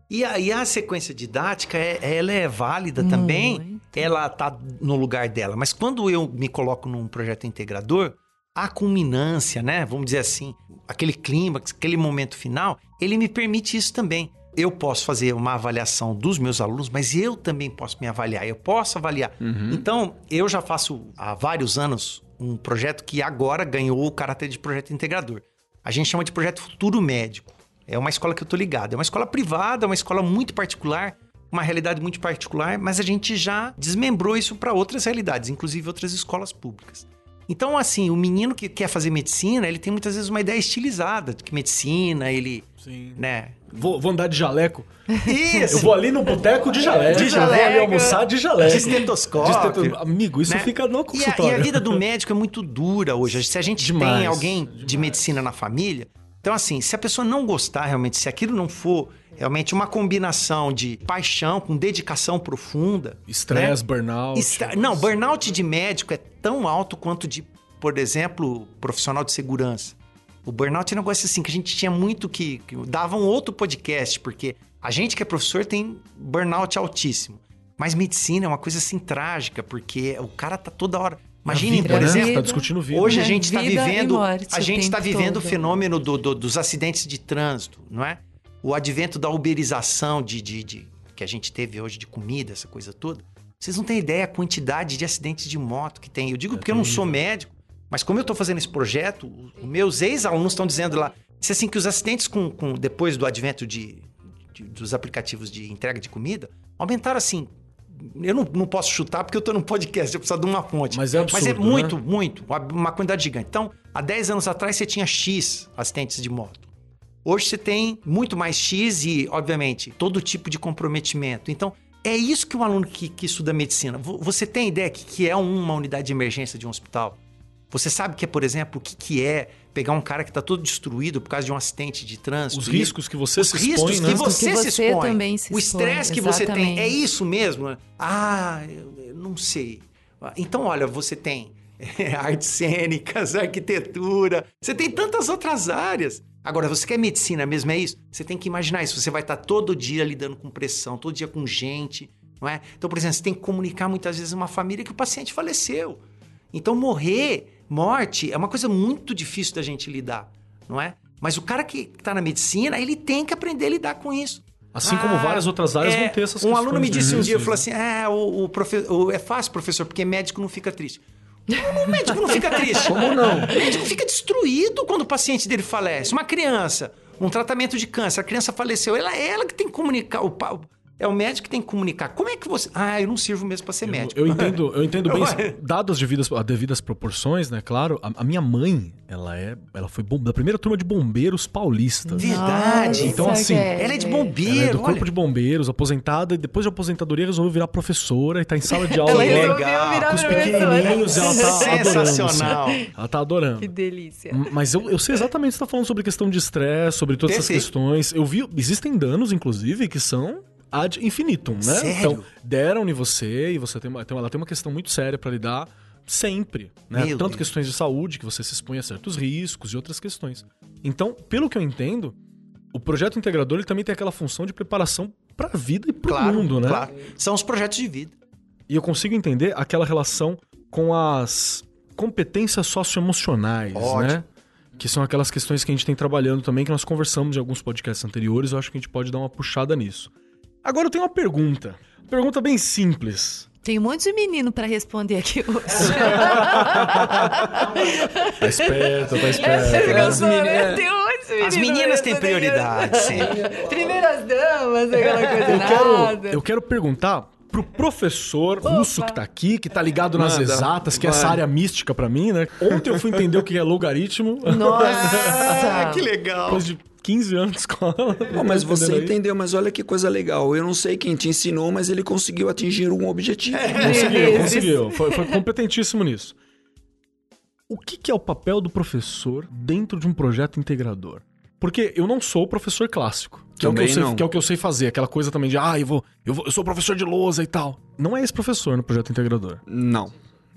E a, e a sequência didática, é- ela é válida também, Muito. ela tá no lugar dela. Mas quando eu me coloco num projeto integrador, a culminância, né? Vamos dizer assim, aquele clímax, aquele momento final, ele me permite isso também. Eu posso fazer uma avaliação dos meus alunos, mas eu também posso me avaliar, eu posso avaliar. Então, eu já faço há vários anos um projeto que agora ganhou o caráter de projeto integrador. A gente chama de projeto Futuro Médico. É uma escola que eu tô ligado. É uma escola privada, é uma escola muito particular, uma realidade muito particular, mas a gente já desmembrou isso para outras realidades, inclusive outras escolas públicas. Então, assim, o menino que quer fazer medicina, ele tem muitas vezes uma ideia estilizada de que medicina, ele, Sim. né? Vou, vou andar de jaleco. Isso. Eu vou ali no boteco de jaleco. De Eu vou ali jaleco. almoçar de jaleco. De estetoscópio. De Amigo, isso né? fica no E a, consultório. e a vida do médico é muito dura hoje. Se a gente Demais, tem alguém de demais. medicina na família, então assim, se a pessoa não gostar realmente, se aquilo não for realmente uma combinação de paixão com dedicação profunda, Estresse, né? burnout. Estra- Não, burnout de médico é tão alto quanto de, por exemplo, profissional de segurança. O burnout é um negócio assim que a gente tinha muito que, que dava um outro podcast, porque a gente que é professor tem burnout altíssimo. Mas medicina é uma coisa assim trágica, porque o cara tá toda hora. Imaginem, vida, por né? exemplo, Tá discutindo vida. Hoje a É, gente está vivendo, morte a o gente está vivendo o todo. fenômeno do- do- dos acidentes de trânsito, não é? O advento da uberização de, de- de- que a gente teve hoje de comida, essa coisa toda. Vocês não têm ideia a quantidade de acidentes de moto que tem. Eu digo porque eu não sou médico, mas como eu estou fazendo esse projeto, os meus ex-alunos estão dizendo lá, disse assim que os acidentes com, com- depois do advento de, de- dos aplicativos de entrega de comida aumentaram assim. Eu não, não posso chutar porque eu estou num podcast, eu preciso de uma fonte. Mas é absurdo, Mas é muito, né? muito, uma- quantidade gigante. Então, há 10 anos atrás você tinha X acidentes de moto. Hoje você tem muito mais X e, obviamente, todo tipo de comprometimento. Então, É isso que o aluno que, que estuda medicina. Você tem ideia que, que é uma unidade de emergência de um hospital? Você sabe que é, por exemplo, o que, que é pegar um cara que está todo destruído por causa de um acidente de trânsito? Os riscos que você os se expõe, expõe, né? que você, que se você expõe. também se o estresse que você tem. É isso mesmo? Ah, eu, eu não sei. Então, olha, você tem artes cênicas, arquitetura, você tem tantas outras áreas. Agora, você quer medicina mesmo, é isso? Você tem que imaginar isso. Você vai estar todo dia lidando com pressão, todo dia com gente, não é? Então, por exemplo, você tem que comunicar muitas vezes uma família que o paciente faleceu. Então, morrer, morte, é uma coisa muito difícil da gente lidar, não é? Mas o cara que está na medicina, ele tem que aprender a lidar com isso. Assim como várias outras áreas é, vão ter essas Um questões aluno me disse um dia, falou assim, é, o, o profe- o- é fácil, professor, porque médico não fica triste. Como o médico não fica triste? Como não? O médico fica destruído quando o paciente dele falece. Uma criança, um tratamento de câncer, a criança faleceu, ela é ela que tem que comunicar, o, é o médico que tem que comunicar. Como é que você... Ah, eu não sirvo mesmo para ser Eu, médico. eu entendo, eu entendo bem, dadas as devidas, as devidas proporções, né? Claro, a, a minha mãe, ela é, ela foi bom, da primeira turma de bombeiros paulistas. Verdade. Então, assim, Ela é de bombeiro, Ela é do olha. corpo de bombeiros, aposentada, e depois de aposentadoria resolveu virar professora e tá em sala de aula Ela agora, resolveu legal. virar com os pequenininhos, ela tá adorando. Sensacional. assim. Ela tá adorando. Que delícia. Mas eu, eu sei exatamente o que você tá falando sobre questão de estresse, sobre todas essas questões. Eu vi, existem danos, inclusive, que são ad infinitum, né? Sério? Então, deram em você e você tem uma, tem, ela tem uma questão muito séria pra lidar sempre, né? Meu Tanto Deus. questões de saúde, que você se expõe a certos riscos e outras questões. Então, pelo que eu entendo, o projeto integrador ele também tem aquela função de preparação pra vida e pro Claro, mundo, né? claro. São os projetos de vida. E eu consigo entender aquela relação com as competências socioemocionais, Ótimo. né? Que são aquelas questões que a gente tem trabalhando também, que nós conversamos em alguns podcasts anteriores. Eu acho que a gente pode dar uma puxada nisso. Agora eu tenho uma pergunta. Pergunta bem simples. Tem um monte de menino pra responder aqui hoje. Tá esperto, tá É, esperto. eu né? sou, meninas- Tem monte de menino As meninas têm prioridade sempre. Primeiras damas, aquela coisa Eu quero, nada. eu quero perguntar pro professor russo que tá aqui, que tá ligado nas Manda, exatas, que é essa área mística pra mim, né? Ontem eu fui entender o que é logaritmo. Nossa! Ah, que legal. Depois de 15 anos de escola. Bom, mas você aí? entendeu, mas olha que coisa legal. Eu não sei quem te ensinou, mas ele conseguiu atingir um objetivo. Conseguiu, Vezes. conseguiu. Foi, foi competentíssimo nisso. O que, que é o papel do professor dentro de um projeto integrador? Porque eu não sou professor clássico. Que é, o que, eu sei, não. que é o que eu sei fazer. Aquela coisa também de, ah, eu, vou, eu, vou, eu sou professor de lousa e tal. Não é esse professor no projeto integrador. Não,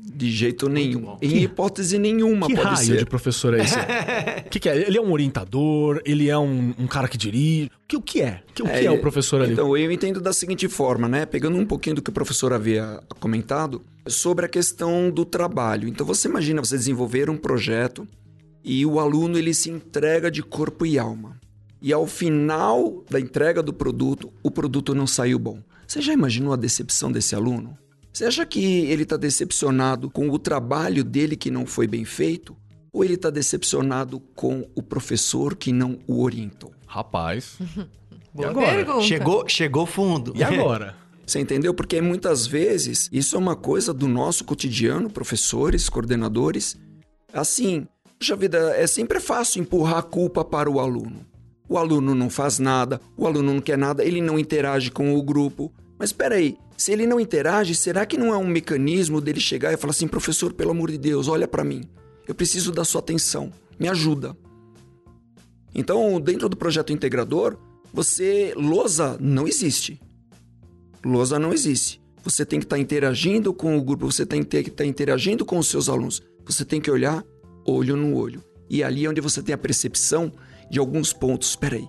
de jeito nenhum. Em hipótese nenhuma que pode raio ser. de professor é esse? O que, que é? Ele é um orientador? Ele é um, um cara que dirige? O que, o que é? O que, o que é, o professor ali? Então, eu entendo da seguinte forma, né? Pegando um pouquinho do que o professor havia comentado sobre a questão do trabalho. Então, você imagina você desenvolver um projeto e o aluno ele se entrega de corpo e alma. E ao final da entrega do produto, o produto não saiu bom. Você já imaginou a decepção desse aluno? Você acha que ele está decepcionado com o trabalho dele que não foi bem feito? Ou ele está decepcionado com o professor que não o orientou? Rapaz. Boa agora? pergunta. Chegou, chegou fundo. E agora? Você entendeu? Porque muitas vezes isso é uma coisa do nosso cotidiano, professores, coordenadores. Assim, puxa vida, é sempre fácil empurrar a culpa para o aluno. O aluno não faz nada, o aluno não quer nada, ele não interage com o grupo. Mas espera aí, se ele não interage, será que não é um mecanismo dele chegar e falar assim, professor, pelo amor de Deus, olha para mim. Eu preciso da sua atenção. Me ajuda. Então, dentro do projeto integrador, você lousa não existe. Lousa não existe. Você tem que estar interagindo com o grupo, você tem que estar interagindo com os seus alunos. Você tem que olhar olho no olho. E ali é onde você tem a percepção de alguns pontos. Espera aí,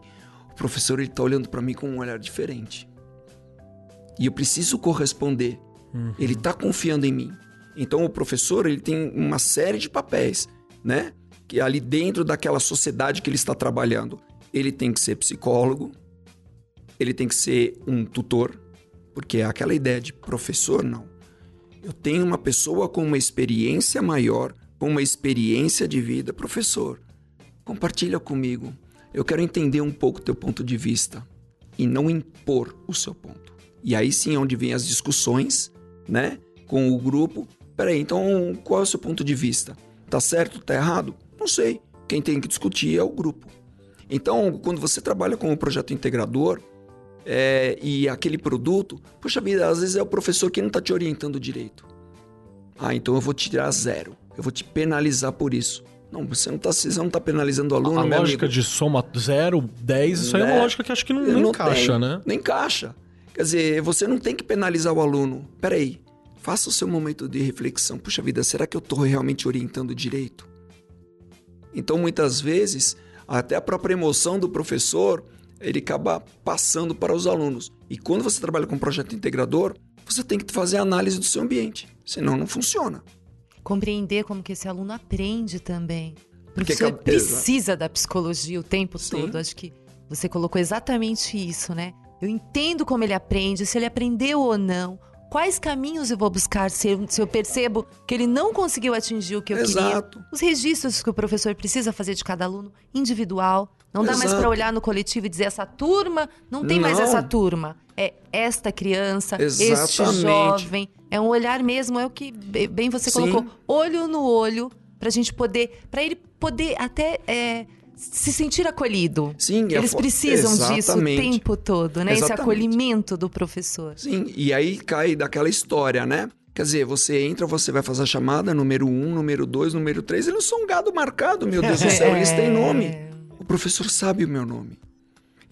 o professor está olhando para mim com um olhar diferente. E eu preciso corresponder. Ele está confiando em mim. Então o professor ele tem uma série de papéis, né? Que ali dentro daquela sociedade que ele está trabalhando, ele tem que ser psicólogo, ele tem que ser um tutor, porque é aquela ideia de professor, não. Eu tenho uma pessoa com uma experiência maior, com uma experiência de vida, professor. Compartilha comigo. Eu quero entender um pouco o teu ponto de vista e não impor o seu ponto. E aí sim é onde vem as discussões, né, com o grupo. Peraí, então qual é o seu ponto de vista? Tá certo? Tá errado? Não sei. Quem tem que discutir é o grupo. Então, quando você trabalha com o projeto integrador, é, e aquele produto, puxa vida, às vezes é o professor que não está te orientando direito. Ah, então eu vou te tirar zero. Eu vou te penalizar por isso. Não, você não está tá penalizando o aluno, A lógica amigo. de soma 0, 10, isso aí é uma Né? lógica que acho que não, não encaixa, tem, né? Não encaixa. Quer dizer, você não tem que penalizar o aluno. Peraí, faça o seu momento de reflexão. Puxa vida, será que eu estou realmente orientando direito? Então, muitas vezes, até a própria emoção do professor, ele acaba passando para os alunos. E quando você trabalha com um projeto integrador, você tem que fazer a análise do seu ambiente. Senão, não funciona. Compreender como que esse aluno aprende também. Porque acaba- precisa da psicologia o tempo Sim. todo. Acho que você colocou exatamente isso, né? Eu entendo como ele aprende, se ele aprendeu ou não. Quais caminhos eu vou buscar se eu, se eu percebo que ele não conseguiu atingir o que eu queria? Exato. Os registros que o professor precisa fazer de cada aluno individual. Não dá mais Exato. para olhar no coletivo e dizer essa turma, não tem mais Não. essa turma. É esta criança, este Exatamente. jovem. É um olhar mesmo, é o que be- bem você Sim. colocou, olho no olho, pra gente poder, pra ele poder até é, se sentir acolhido. Sim, e a Eles precisam disso o Exatamente. tempo todo, né? Esse Exatamente. acolhimento do professor. Sim, e aí cai daquela história, né? Quer dizer, você entra, você vai fazer a chamada, número um, número dois, número três, eles são um gado marcado, meu Deus do céu, eles têm nome. É. O professor sabe o meu nome.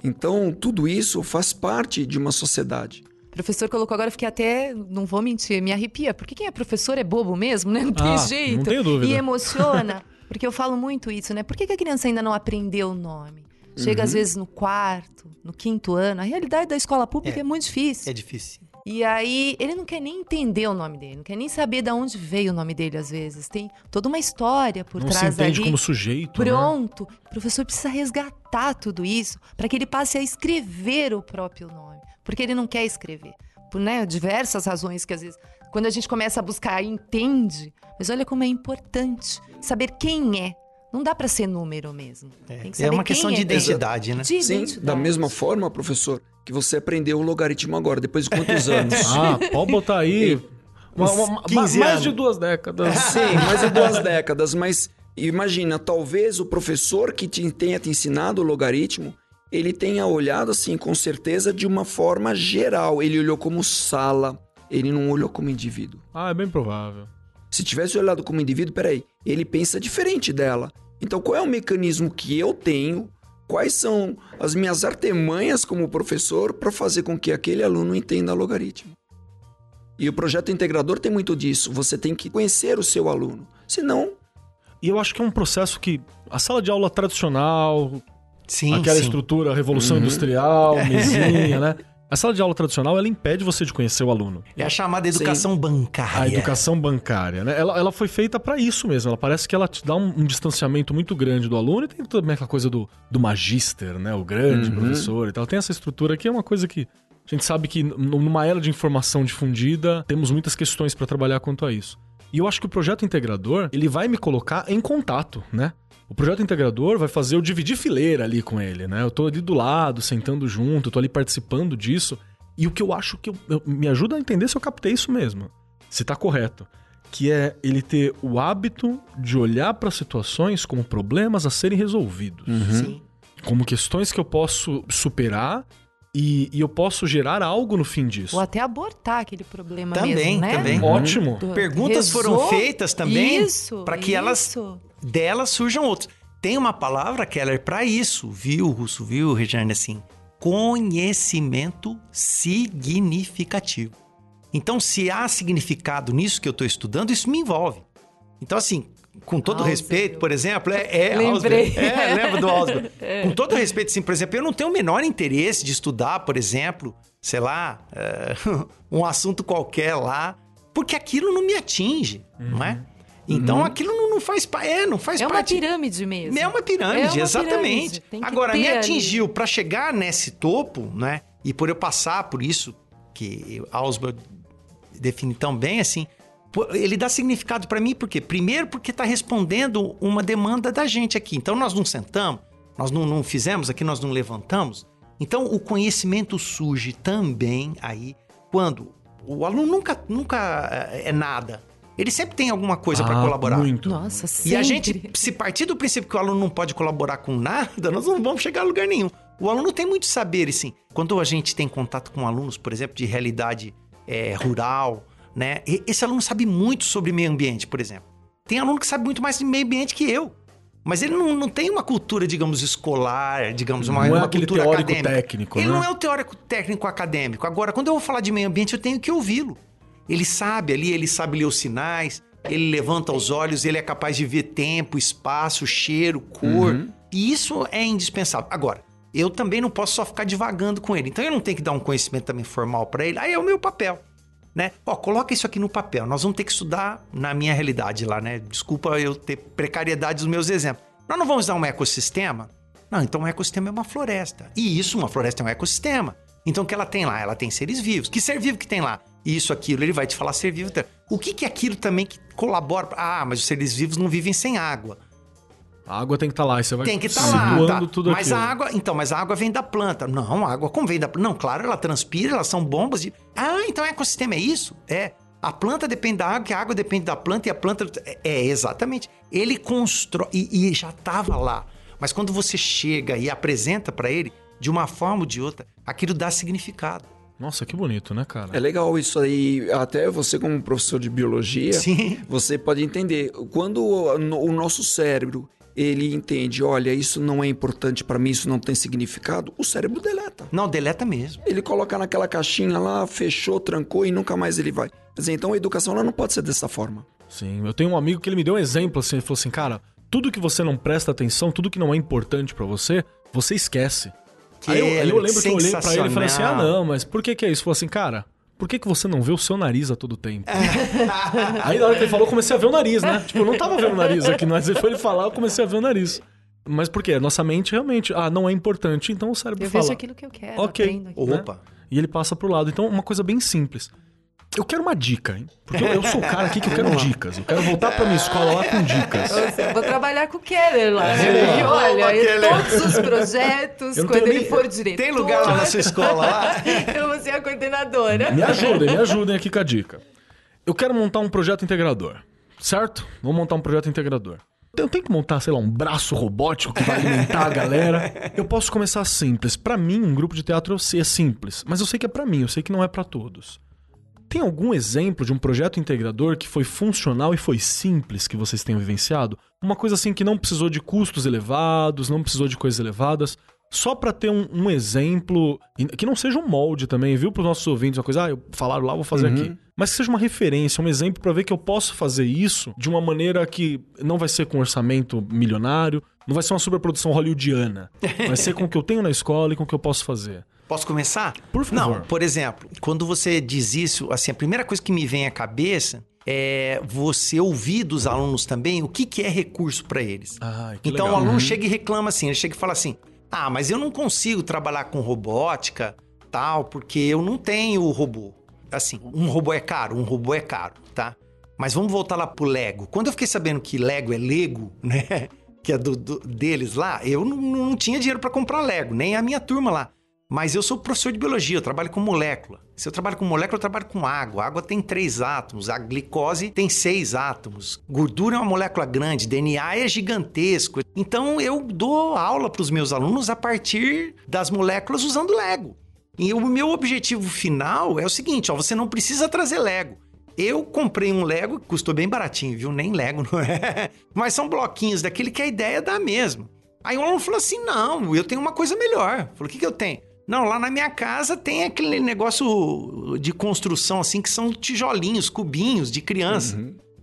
Então, tudo isso faz parte de uma sociedade. O professor colocou agora, eu fiquei até, não vou mentir, me arrepia. Porque quem é professor é bobo mesmo, né? Não tem Ah, jeito. não tenho dúvida. E emociona. Porque eu falo muito isso, né? Por que, que a criança ainda não aprendeu o nome? Chega Uhum. às vezes no quarto, no quinto ano. A realidade da escola pública é, muito difícil. É difícil. E aí, ele não quer nem entender o nome dele, não quer nem saber de onde veio o nome dele, às vezes. Tem toda uma história por Não se trás entende ali. como sujeito, né? Pronto. O professor precisa resgatar tudo isso para que ele passe a escrever o próprio nome. Porque ele não quer escrever. Por né, diversas razões que às vezes, quando a gente começa a buscar, entende. Mas olha como é importante saber quem é. Não dá para ser número mesmo. Tem que É uma questão é de quem. identidade, né? De Sim, identidade. da mesma forma, professor, que você aprendeu o logaritmo agora, depois de quantos anos? Ah, pode botar aí. Uma, uma- uma- 15 mais anos. de duas décadas. Sim, mais de duas décadas, mas imagina, talvez o professor que te, tenha te ensinado o logaritmo, ele tenha olhado assim, com certeza, de uma forma geral. Ele olhou como sala, ele não olhou como indivíduo. Ah, é bem provável. Se tivesse olhado como indivíduo, peraí, ele pensa diferente dela. Então, qual é o mecanismo que eu tenho? Quais são as minhas artimanhas como professor para fazer com que aquele aluno entenda logaritmo? E o projeto integrador tem muito disso. Você tem que conhecer o seu aluno. Senão, E eu acho que é um processo que a sala de aula tradicional, Sim, aquela sim. estrutura, revolução Uhum. industrial, mesinha, né? A sala de aula tradicional, ela impede você de conhecer o aluno. É a chamada educação bancária. A educação bancária, né? Ela, ela foi feita pra isso mesmo. Ela parece que ela te dá um, um distanciamento muito grande do aluno e tem também aquela coisa do, do magíster, né? O grande Uhum. professor e tal. Tem essa estrutura que é uma coisa que a gente sabe que numa era de informação difundida, temos muitas questões pra trabalhar quanto a isso. E eu acho que o projeto integrador, ele vai me colocar em contato, né? O projeto integrador vai fazer eu dividir fileira ali com ele, né? Eu tô ali do lado, sentando junto, eu tô ali participando disso. E o que eu acho que eu- eu- me ajuda a entender se eu captei isso mesmo. Se tá correto. Que é ele ter o hábito de olhar para situações como problemas a serem resolvidos. Sim. Como questões que eu posso superar e, e eu posso gerar algo no fim disso. Ou até abortar aquele problema Também, mesmo, né? também. Ótimo. Do- Perguntas foram feitas também isso, para que elas delas surjam outros. Tem uma palavra, Keller, para isso, viu, Russo, viu, Regiane, assim? Conhecimento significativo. Então, se há significado nisso que eu estou estudando, isso me envolve. Então, assim, com todo Ausubel. respeito, por exemplo, é, é Lembrei. É, lembra do Ausubel. Com todo respeito, assim, por exemplo, eu não tenho o menor interesse de estudar, por exemplo, sei lá, é, um assunto qualquer lá, porque aquilo não me atinge, não é? Então, aquilo não, não faz, pa- é, não faz É uma parte... pirâmide mesmo. É uma pirâmide, É uma exatamente. pirâmide. Agora, me atingiu para chegar nesse topo, né? E por eu passar por isso, que Ausubel define tão bem, assim, ele dá significado para mim, por quê? Primeiro, porque está respondendo uma demanda da gente aqui. Então, nós não sentamos, nós não, não fizemos aqui, nós não levantamos. Então, o conhecimento surge também aí quando o aluno nunca, nunca eh, é nada. Ele sempre tem alguma coisa para Ah, colaborar. Muito. Nossa, E a sempre. gente, se partir do princípio que o aluno não pode colaborar com nada, nós não vamos chegar a lugar nenhum. O aluno tem muito saber, assim. Quando a gente tem contato com alunos, por exemplo, de realidade é, rural, né? Esse aluno sabe muito sobre meio ambiente, por exemplo. Tem aluno que sabe muito mais de meio ambiente que eu. Mas ele não, não tem uma cultura, digamos, escolar, digamos, uma, não uma é aquele cultura teórico acadêmica. técnico, Ele né? não é o teórico técnico acadêmico. Agora, quando eu vou falar de meio ambiente, eu tenho que ouvi-lo. Ele sabe ali, ele sabe ler os sinais, ele levanta os olhos, ele é capaz de ver tempo, espaço, cheiro, cor. Uhum. E isso é indispensável. Agora, eu também não posso só ficar divagando com ele. Então eu não tenho que dar um conhecimento também formal para ele. Aí é o meu papel. Né? Ó, coloca isso aqui no papel. Nós vamos ter que estudar na minha realidade lá, né? Desculpa eu ter precariedade dos meus exemplos. Nós não vamos dar um ecossistema? Não, então um ecossistema é uma floresta. E isso, uma floresta é um ecossistema. Então o que ela tem lá? Ela tem seres vivos. Que ser vivo que tem lá? Isso, aquilo, ele vai te falar ser vivo. O que, que é aquilo também que colabora? Ah, mas os seres vivos não vivem sem água. A água tem que estar lá, e você vai Tem que estar lá, situando tá? tudo Mas aquilo. a água, então, mas a água vem da planta. Não, a água como vem da planta? Não, claro, ela transpira, elas são bombas de. Ah, então o ecossistema é isso? É. A planta depende da água, que a água depende da planta e a planta. É, é, exatamente. Ele constrói. E, e já estava lá. Mas quando você chega e apresenta para ele, de uma forma ou de outra, aquilo dá significado. Nossa, que bonito, né, cara? É legal isso aí. Até você, como professor de biologia, Sim. você pode entender. Quando o, nosso cérebro ele entende, olha, isso não é importante para mim, isso não tem significado, o cérebro deleta. Não, deleta mesmo. Ele coloca naquela caixinha lá, fechou, trancou e nunca mais ele vai. Quer dizer, então a educação ela não pode ser dessa forma. Sim, eu tenho um amigo que ele me deu um exemplo assim, ele falou assim, cara, tudo que você não presta atenção, tudo que não é importante pra você, você esquece. Que aí, eu, aí eu lembro que eu olhei pra ele e falei assim, ah não, mas por que que é isso? Ele falou assim, cara, por que que você não vê o seu nariz a todo tempo? É. aí na hora que ele falou, eu comecei a ver o nariz, né? Tipo, eu não tava vendo o nariz aqui, mas ele foi ele falar, eu comecei a ver o nariz. Mas por quê? Nossa mente realmente, ah, não é importante, então o cérebro Eu fala. vejo aquilo que eu quero, Ok. aprendo aquilo. Opa. E ele passa pro lado. Então, uma coisa bem simples. Eu quero uma dica, hein? Porque eu, eu sou o cara aqui que eu quero dicas. Eu quero voltar pra minha escola lá com dicas. Eu vou trabalhar com o Keller lá. né? É. E olha, Opa, e Keller. todos os projetos, quando ele nem- for diretor... Tem lugar lá na sua escola lá? Eu vou ser a coordenadora. Me ajudem, me ajudem aqui com a dica. Eu quero montar um projeto integrador, certo? Vou montar um projeto integrador. Eu tenho que montar, sei lá, um braço robótico que vai alimentar a galera. Eu posso começar simples. Pra mim, um grupo de teatro eu sei é simples, mas eu sei que é pra mim, eu sei que não é pra todos. Tem algum exemplo de um projeto integrador que foi funcional e foi simples que vocês tenham vivenciado? Uma coisa assim que não precisou de custos elevados, não precisou de coisas elevadas, só pra ter um, um exemplo, que não seja um molde também, viu, pros nossos ouvintes, uma coisa, ah, eu falaram lá, vou fazer aqui. Mas que seja uma referência, um exemplo pra ver que eu posso fazer isso de uma maneira que não vai ser com orçamento milionário, não vai ser uma superprodução hollywoodiana. Vai ser com o que eu tenho na escola e com o que eu posso fazer. Posso começar? Por favor. Não, por exemplo, quando você diz isso, assim, a primeira coisa que me vem à cabeça é você ouvir dos alunos também o que, que é recurso para eles. Que então legal. o aluno chega e reclama assim, ele chega e fala assim: "Ah, mas eu não consigo trabalhar com robótica, tal, porque eu não tenho robô". Assim, um robô é caro, um robô é caro, tá? Mas vamos voltar lá pro Lego. Quando eu fiquei sabendo que Lego é Lego, né? Que é do, do- deles lá, eu não, não tinha dinheiro para comprar Lego, nem a minha turma lá. Mas eu sou professor de biologia, eu trabalho com molécula. Se eu trabalho com molécula, eu trabalho com água. A água tem três átomos, a glicose tem seis átomos. Gordura é uma molécula grande, DNA é gigantesco. Então eu dou aula para os meus alunos a partir das moléculas usando Lego. E o meu objetivo final é o seguinte: ó, você não precisa trazer Lego. Eu comprei um Lego, custou bem baratinho, viu? Nem Lego, não é? Mas são bloquinhos daquele que a ideia é dar mesmo. Aí o aluno falou assim: não, eu tenho uma coisa melhor. Falou: o que, que eu tenho? Não, lá na minha casa tem aquele negócio de construção assim que são tijolinhos, cubinhos de criança.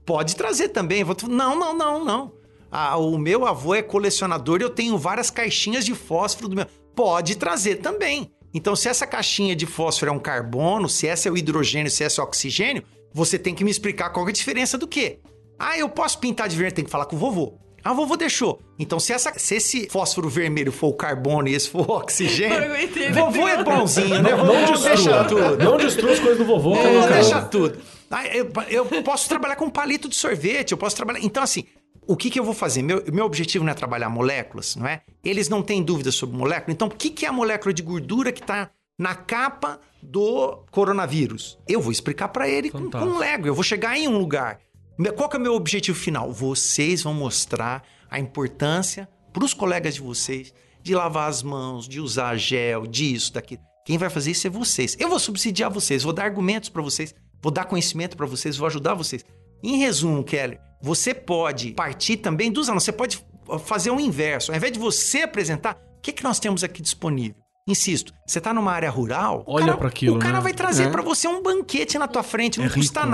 Pode trazer também. Não, não, não, não. Ah, o meu avô é colecionador e eu tenho várias caixinhas de fósforo do meu. Pode trazer também. Então, se essa caixinha de fósforo é um carbono, se essa é o hidrogênio, se essa é o oxigênio, você tem que me explicar qual é a diferença do quê. Ah, eu posso pintar de vermelho, tem que falar com o vovô. Ah, o vovô deixou. Então, se, essa, se esse fósforo vermelho for o carbono e esse for o oxigênio, Eu entendo. vovô é bonzinho, né? Não, não deixa destrua. tudo. Não destrua as coisas do vovô. não vou quero. deixar tudo. Ah, eu, eu posso trabalhar com palito de sorvete, eu posso trabalhar. Então, assim, o que, que eu vou fazer? Meu, meu objetivo não é trabalhar moléculas, não é? Eles não têm dúvidas sobre molécula. Então, o que, que é a molécula de gordura que está na capa do coronavírus? Eu vou explicar para ele com, com um Lego. Eu vou chegar em um lugar. Me- Qual que é o meu objetivo final? Vocês vão mostrar a importância para os colegas de vocês de lavar as mãos, de usar gel, disso, daquilo. Quem vai fazer isso é vocês. Eu vou subsidiar vocês, vou dar argumentos para vocês, vou dar conhecimento para vocês, vou ajudar vocês. Em resumo, Kelly, você pode partir também dos alunos, você pode fazer o inverso. Ao invés de você apresentar, o que, que nós temos aqui disponível? Insisto, você está numa área rural, Olha o pra aquilo, O cara né? vai trazer É. para você um banquete na tua frente, não É rico, custa né?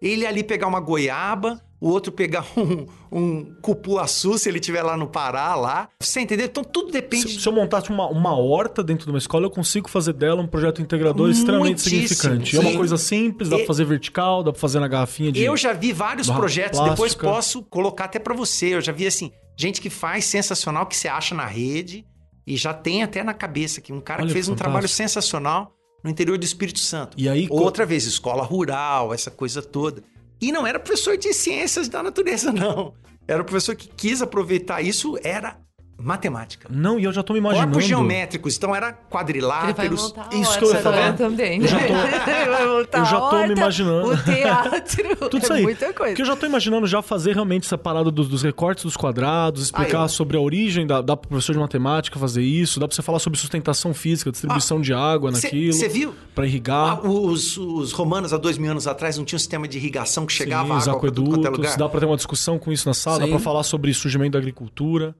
Ele ali pegar uma goiaba, o outro pegar um, um cupuaçu, se ele estiver lá no Pará, lá. Você entendeu? Então tudo depende Se, se eu montasse uma, uma horta dentro de uma escola, eu consigo fazer dela um projeto integrador extremamente significante. É uma sim. coisa simples, dá pra E- fazer vertical, dá pra fazer na garrafinha de. Eu já vi vários projetos, plástica. depois posso colocar até pra você. Eu já vi assim, gente que faz sensacional que você acha na rede e já tem até na cabeça aqui um cara Olha que fez que um trabalho sensacional no interior do Espírito Santo. E aí, co- outra vez escola rural, essa coisa toda. E não era professor de ciências da natureza não. Era professor que quis aproveitar isso, era matemática. Não, e eu já tô me imaginando. Corpos geométricos, então era quadriláteros. a Isso que eu ia falar. também. Eu já a tô me imaginando. O teatro. Tudo isso é aí. muita coisa. Porque eu já tô imaginando já fazer realmente essa parada dos, dos recortes dos quadrados, explicar Ah, eu- sobre a origem, da, dá pro professor de matemática fazer isso, dá pra você falar sobre sustentação física, distribuição de água naquilo, Você viu? pra irrigar. Ah, os, os romanos, há dois mil anos atrás, não tinha um sistema de irrigação que chegava Sim, os água é aquedutos, lugar? dá pra ter uma discussão com isso na sala, dá Sim. pra falar sobre surgimento da agricultura.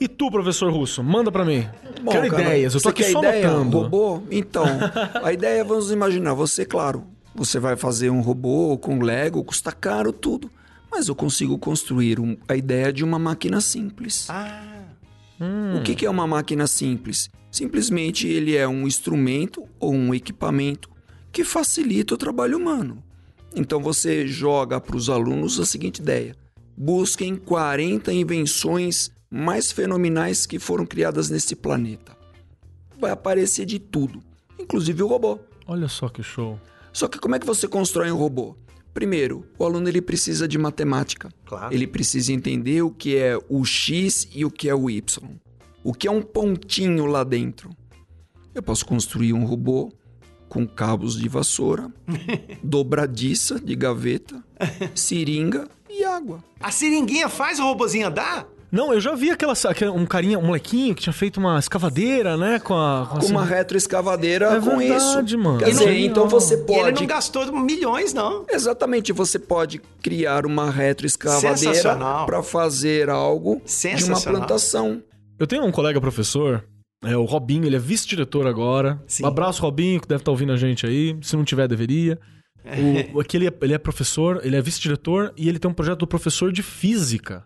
E tu, professor Russo, manda pra mim. Bom, Quero cara, ideias, eu tô aqui só ideia? anotando. Robô? Então, a ideia, vamos imaginar, você, claro, você vai fazer um robô com Lego, custa caro tudo. Mas eu consigo construir um- a ideia de uma máquina simples. Ah, O que, que é uma máquina simples? Simplesmente ele é um instrumento ou um equipamento que facilita o trabalho humano. Então você joga para os alunos a seguinte ideia: busquem 40 invenções mais fenomenais que foram criadas nesse planeta. Vai aparecer de tudo, inclusive o robô. Olha só que show. Só que como é que você constrói um robô? Primeiro, o aluno ele precisa de matemática. Claro. Ele precisa entender o que é o x e o que é o y. O que é um pontinho lá dentro. Eu posso construir um robô com cabos de vassoura, dobradiça de gaveta, seringa e água. a seringuinha faz o robozinho andar? Não, eu já vi aquela, aquele- um carinha, um molequinho que tinha feito uma escavadeira, né? Com, a, Com uma retroescavadeira É com verdade, isso. mano. Quer É dizer, então você E ele pode não gastou milhões, não. Exatamente, você pode criar uma retroescavadeira para fazer algo de uma plantação. Eu tenho um colega professor, é o Robinho, ele é vice-diretor agora. Sim. Um abraço, Robinho, que deve estar ouvindo a gente aí. Se não tiver, deveria. O, aqui ele é, ele é professor, ele é vice-diretor e ele tem um projeto do professor de física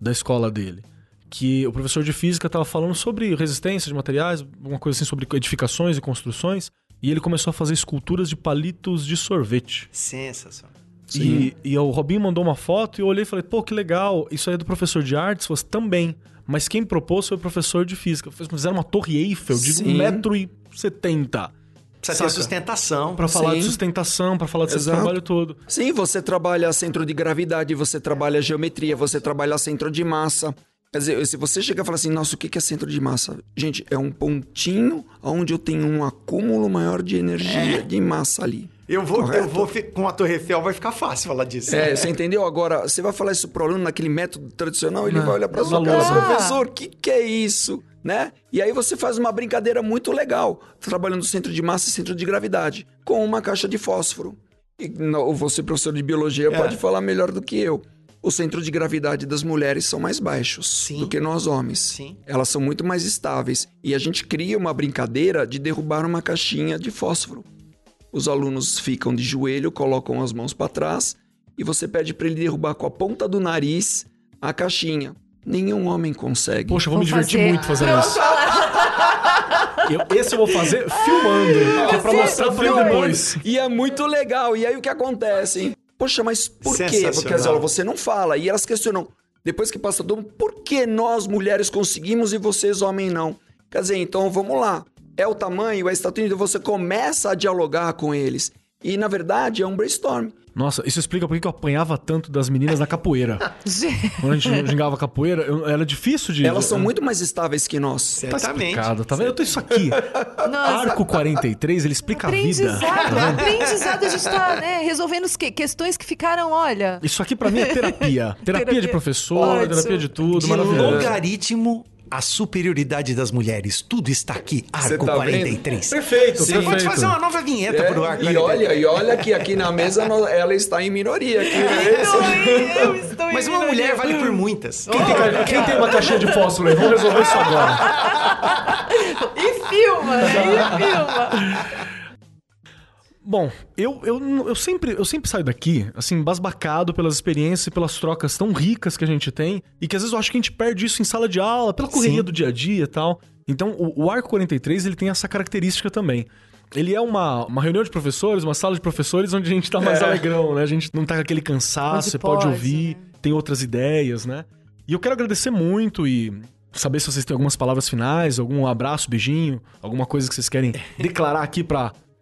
da escola dele. Que o professor de física estava falando sobre resistência de materiais, uma coisa assim sobre edificações e construções. E ele começou a fazer esculturas de palitos de sorvete. Sensacional. E, e o Robinho mandou uma foto e eu olhei e falei, pô, que legal, isso aí é do professor de artes? Você também. Mas quem propôs foi o professor de física. Fizeram uma torre Eiffel de Sim. 1,70m. Precisa Saca? ter sustentação. Pra falar de Sim. sustentação, pra falar desse trabalho todo. Sim, você trabalha centro de gravidade, você trabalha geometria, você trabalha centro de massa. Quer dizer, se você chegar e falar assim, nossa, o que que é centro de massa? Gente, é um pontinho onde eu tenho um acúmulo maior de energia, de massa ali. Eu vou, eu vou com a Torre Eiffel, vai ficar fácil falar disso. É, você entendeu? Agora, você vai falar isso pro aluno naquele método tradicional, ele Não, vai olhar pra não sua cara, professor, o que, que é isso? Né? E aí você faz uma brincadeira muito legal, trabalhando no centro de massa e centro de gravidade, com uma caixa de fósforo. E não, você, professor de biologia, É. pode falar melhor do que eu. O centro de gravidade das mulheres são mais baixos Sim. do que nós homens. Sim. Elas são muito mais estáveis. E a gente cria uma brincadeira de derrubar uma caixinha de fósforo. Os alunos ficam de joelho, colocam as mãos para trás e você pede para ele derrubar com a ponta do nariz a caixinha. Nenhum homem consegue. Poxa, eu vou me Vou divertir fazer. muito fazendo isso. Eu- esse eu vou fazer filmando, que é pra mostrar pra ele depois. E é muito legal. E aí o que acontece? Poxa, mas por quê? Porque as aulas você não fala. E elas questionam. Depois que passa todo mundo, por que nós mulheres conseguimos e vocês homens não? Quer dizer, então vamos lá. É o tamanho, é a estatura, então você começa a dialogar com eles. E na verdade é um brainstorm. Nossa, isso explica por que eu apanhava tanto das meninas na capoeira. Quando a gente gingava capoeira, eu- era difícil de... Elas são muito mais estáveis que nós. Tá Certamente. explicado, tá vendo? Eu tenho isso aqui. Nossa, Arco 43, ele explica a vida. aprendizado. aprendizado, a gente tá né, resolvendo os quê? questões que ficaram, olha. Isso aqui pra mim é terapia. terapia. Terapia. de professor, Ótimo. terapia de tudo, De maravilhoso. logaritmo a superioridade das mulheres. Tudo está aqui, Arco tá 43. Perfeito, Sim. perfeito. Pode fazer uma nova vinheta É, pro Arco e 43. olha, e olha que aqui na mesa ela está em minoria. Aqui, né? Eu estou Mas uma mulher vale por muitas. Quem tem, quem tem uma caixinha de fósforo aí? Vamos resolver isso agora. E filma, né? E filma. Bom, eu, eu, eu, sempre, eu sempre saio daqui, assim, basbacado pelas experiências e pelas trocas tão ricas que a gente tem e que às vezes eu acho que a gente perde isso em sala de aula, pela correria Sim. do dia a dia e tal. Então, o, o Arco 43, ele tem essa característica também. Ele é uma, uma reunião de professores, uma sala de professores onde a gente tá mais alegrão, né? A gente não tá com aquele cansaço, você pode, pode, ouvir, né? tem outras ideias, né? E eu quero agradecer muito e saber se vocês têm algumas palavras finais, algum abraço, beijinho, alguma coisa que vocês querem declarar aqui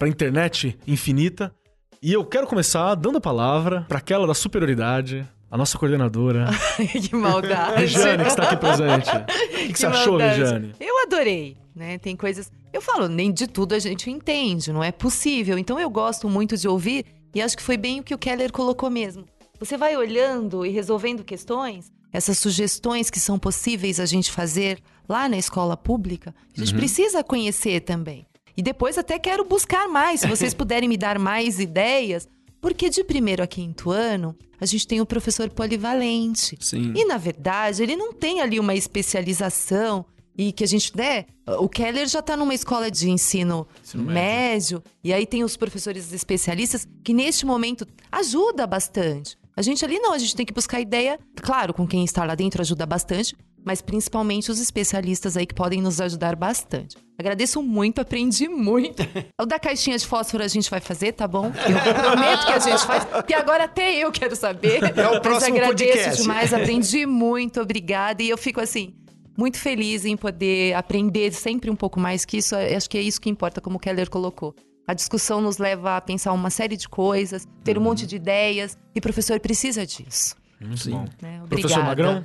pra, pra internet infinita. E eu quero começar dando a palavra pra aquela da superioridade, a nossa coordenadora, que maldade. Rejane, que está aqui presente. O que, que você achou, maldade. Rejane? Eu adorei, né? Tem coisas. Eu falo, nem de tudo a gente entende, não é possível. Então eu gosto muito de ouvir e acho que foi bem o que o Keller colocou mesmo. Você vai olhando e resolvendo questões, essas sugestões que são possíveis a gente fazer lá na escola pública, a gente precisa conhecer também. E depois até quero buscar mais, se vocês puderem me dar mais ideias, porque de primeiro a quinto ano, a gente tem o professor polivalente. Sim. E na verdade, ele não tem ali uma especialização e que a gente, né? O Keller já está numa escola de ensino, médio, e aí tem os professores especialistas que neste momento ajuda bastante. A gente ali não, a gente tem que buscar ideia, claro, com quem está lá dentro ajuda bastante, mas principalmente os especialistas aí que podem nos ajudar bastante. Agradeço muito, aprendi muito. O da caixinha de fósforo a gente vai fazer, tá bom? Eu prometo que a gente faz, porque agora até eu quero saber. É o Mas próximo agradeço podcast. demais, aprendi muito, obrigada. E eu fico assim, muito feliz em poder aprender sempre um pouco mais que isso. Acho que é isso que importa, como o Keller colocou. A discussão nos leva a pensar uma série de coisas, ter um Uhum. monte de ideias, e o professor precisa disso. Muito Sim. bom. Né? Obrigada. Professor Magrão?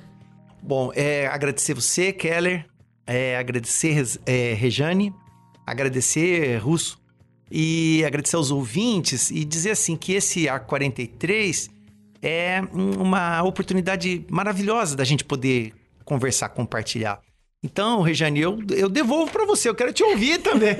Bom, é, agradecer você, Keller, é, agradecer é, Rejane, agradecer Russo e agradecer aos ouvintes e dizer assim que esse Arco 43 é um- uma oportunidade maravilhosa da gente poder conversar, compartilhar. Então, Rejane, eu, eu devolvo para você, eu quero te ouvir também.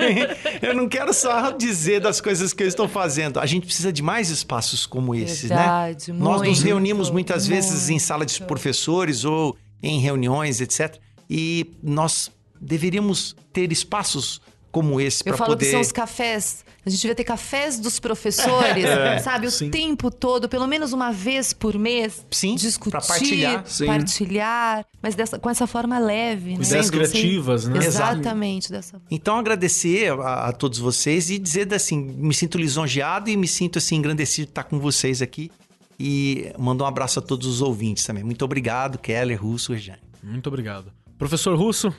eu não quero só dizer das coisas que eu estou fazendo. A gente precisa de mais espaços como esses, né? Verdade, Nós nos muito, reunimos muitas vezes em muito. sala de professores ou em reuniões, etc. E nós deveríamos ter espaços como esse Eu para falo poder. que são os cafés. A gente devia ter cafés dos professores, sabe? O sim. tempo todo, pelo menos uma vez por mês. Sim, discutir, pra partilhar. Sim. partilhar, mas dessa, com essa forma leve, né? ideias criativas, né? Exatamente, dessa Então agradecer a, a todos vocês e dizer assim, me sinto lisonjeado e me sinto assim engrandecido de estar com vocês aqui. E mandar um abraço a todos os ouvintes também. Muito obrigado, Keller, Russo, Rejane. Muito obrigado. Professor Russo?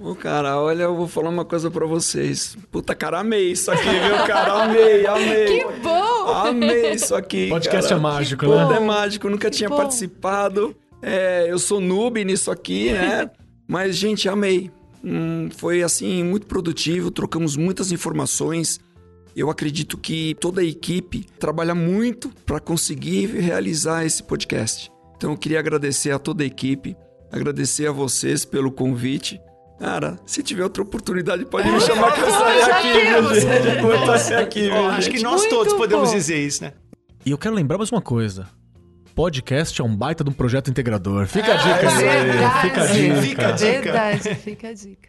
Ô, cara, olha, eu vou falar uma coisa pra vocês. Puta, cara, amei isso aqui, viu, cara? Amei, amei. Que bom! Amei isso aqui. Podcast cara. é mágico, Que né? bom. É mágico, nunca tinha bom. participado. É, eu sou noob nisso aqui, né? Mas, gente, amei. Hum, foi, assim, muito produtivo, trocamos muitas informações. Eu acredito que toda a equipe trabalha muito para conseguir realizar esse podcast. Então, eu queria agradecer a toda a equipe, agradecer a vocês pelo convite. Cara, se tiver outra oportunidade, pode me chamar que eu sair já aqui, temos. gente? Eu vou sair aqui, viu, Ó, acho que nós Muito todos podemos dizer isso, né? E eu quero lembrar mais uma coisa. Podcast é um baita de um projeto integrador. Fica a dica aí. Verdade. Fica a dica. Fica a dica. Verdade, fica a dica.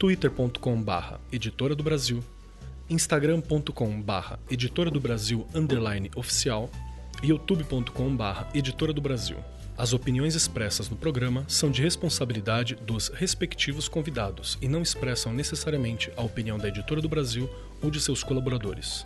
twitter.com/barra Editora do Brasil, instagram.com/barra Editora do Brasil underline oficial e youtube.com/barra Editora do Brasil. As opiniões expressas no programa são de responsabilidade dos respectivos convidados e não expressam necessariamente a opinião da Editora do Brasil ou de seus colaboradores.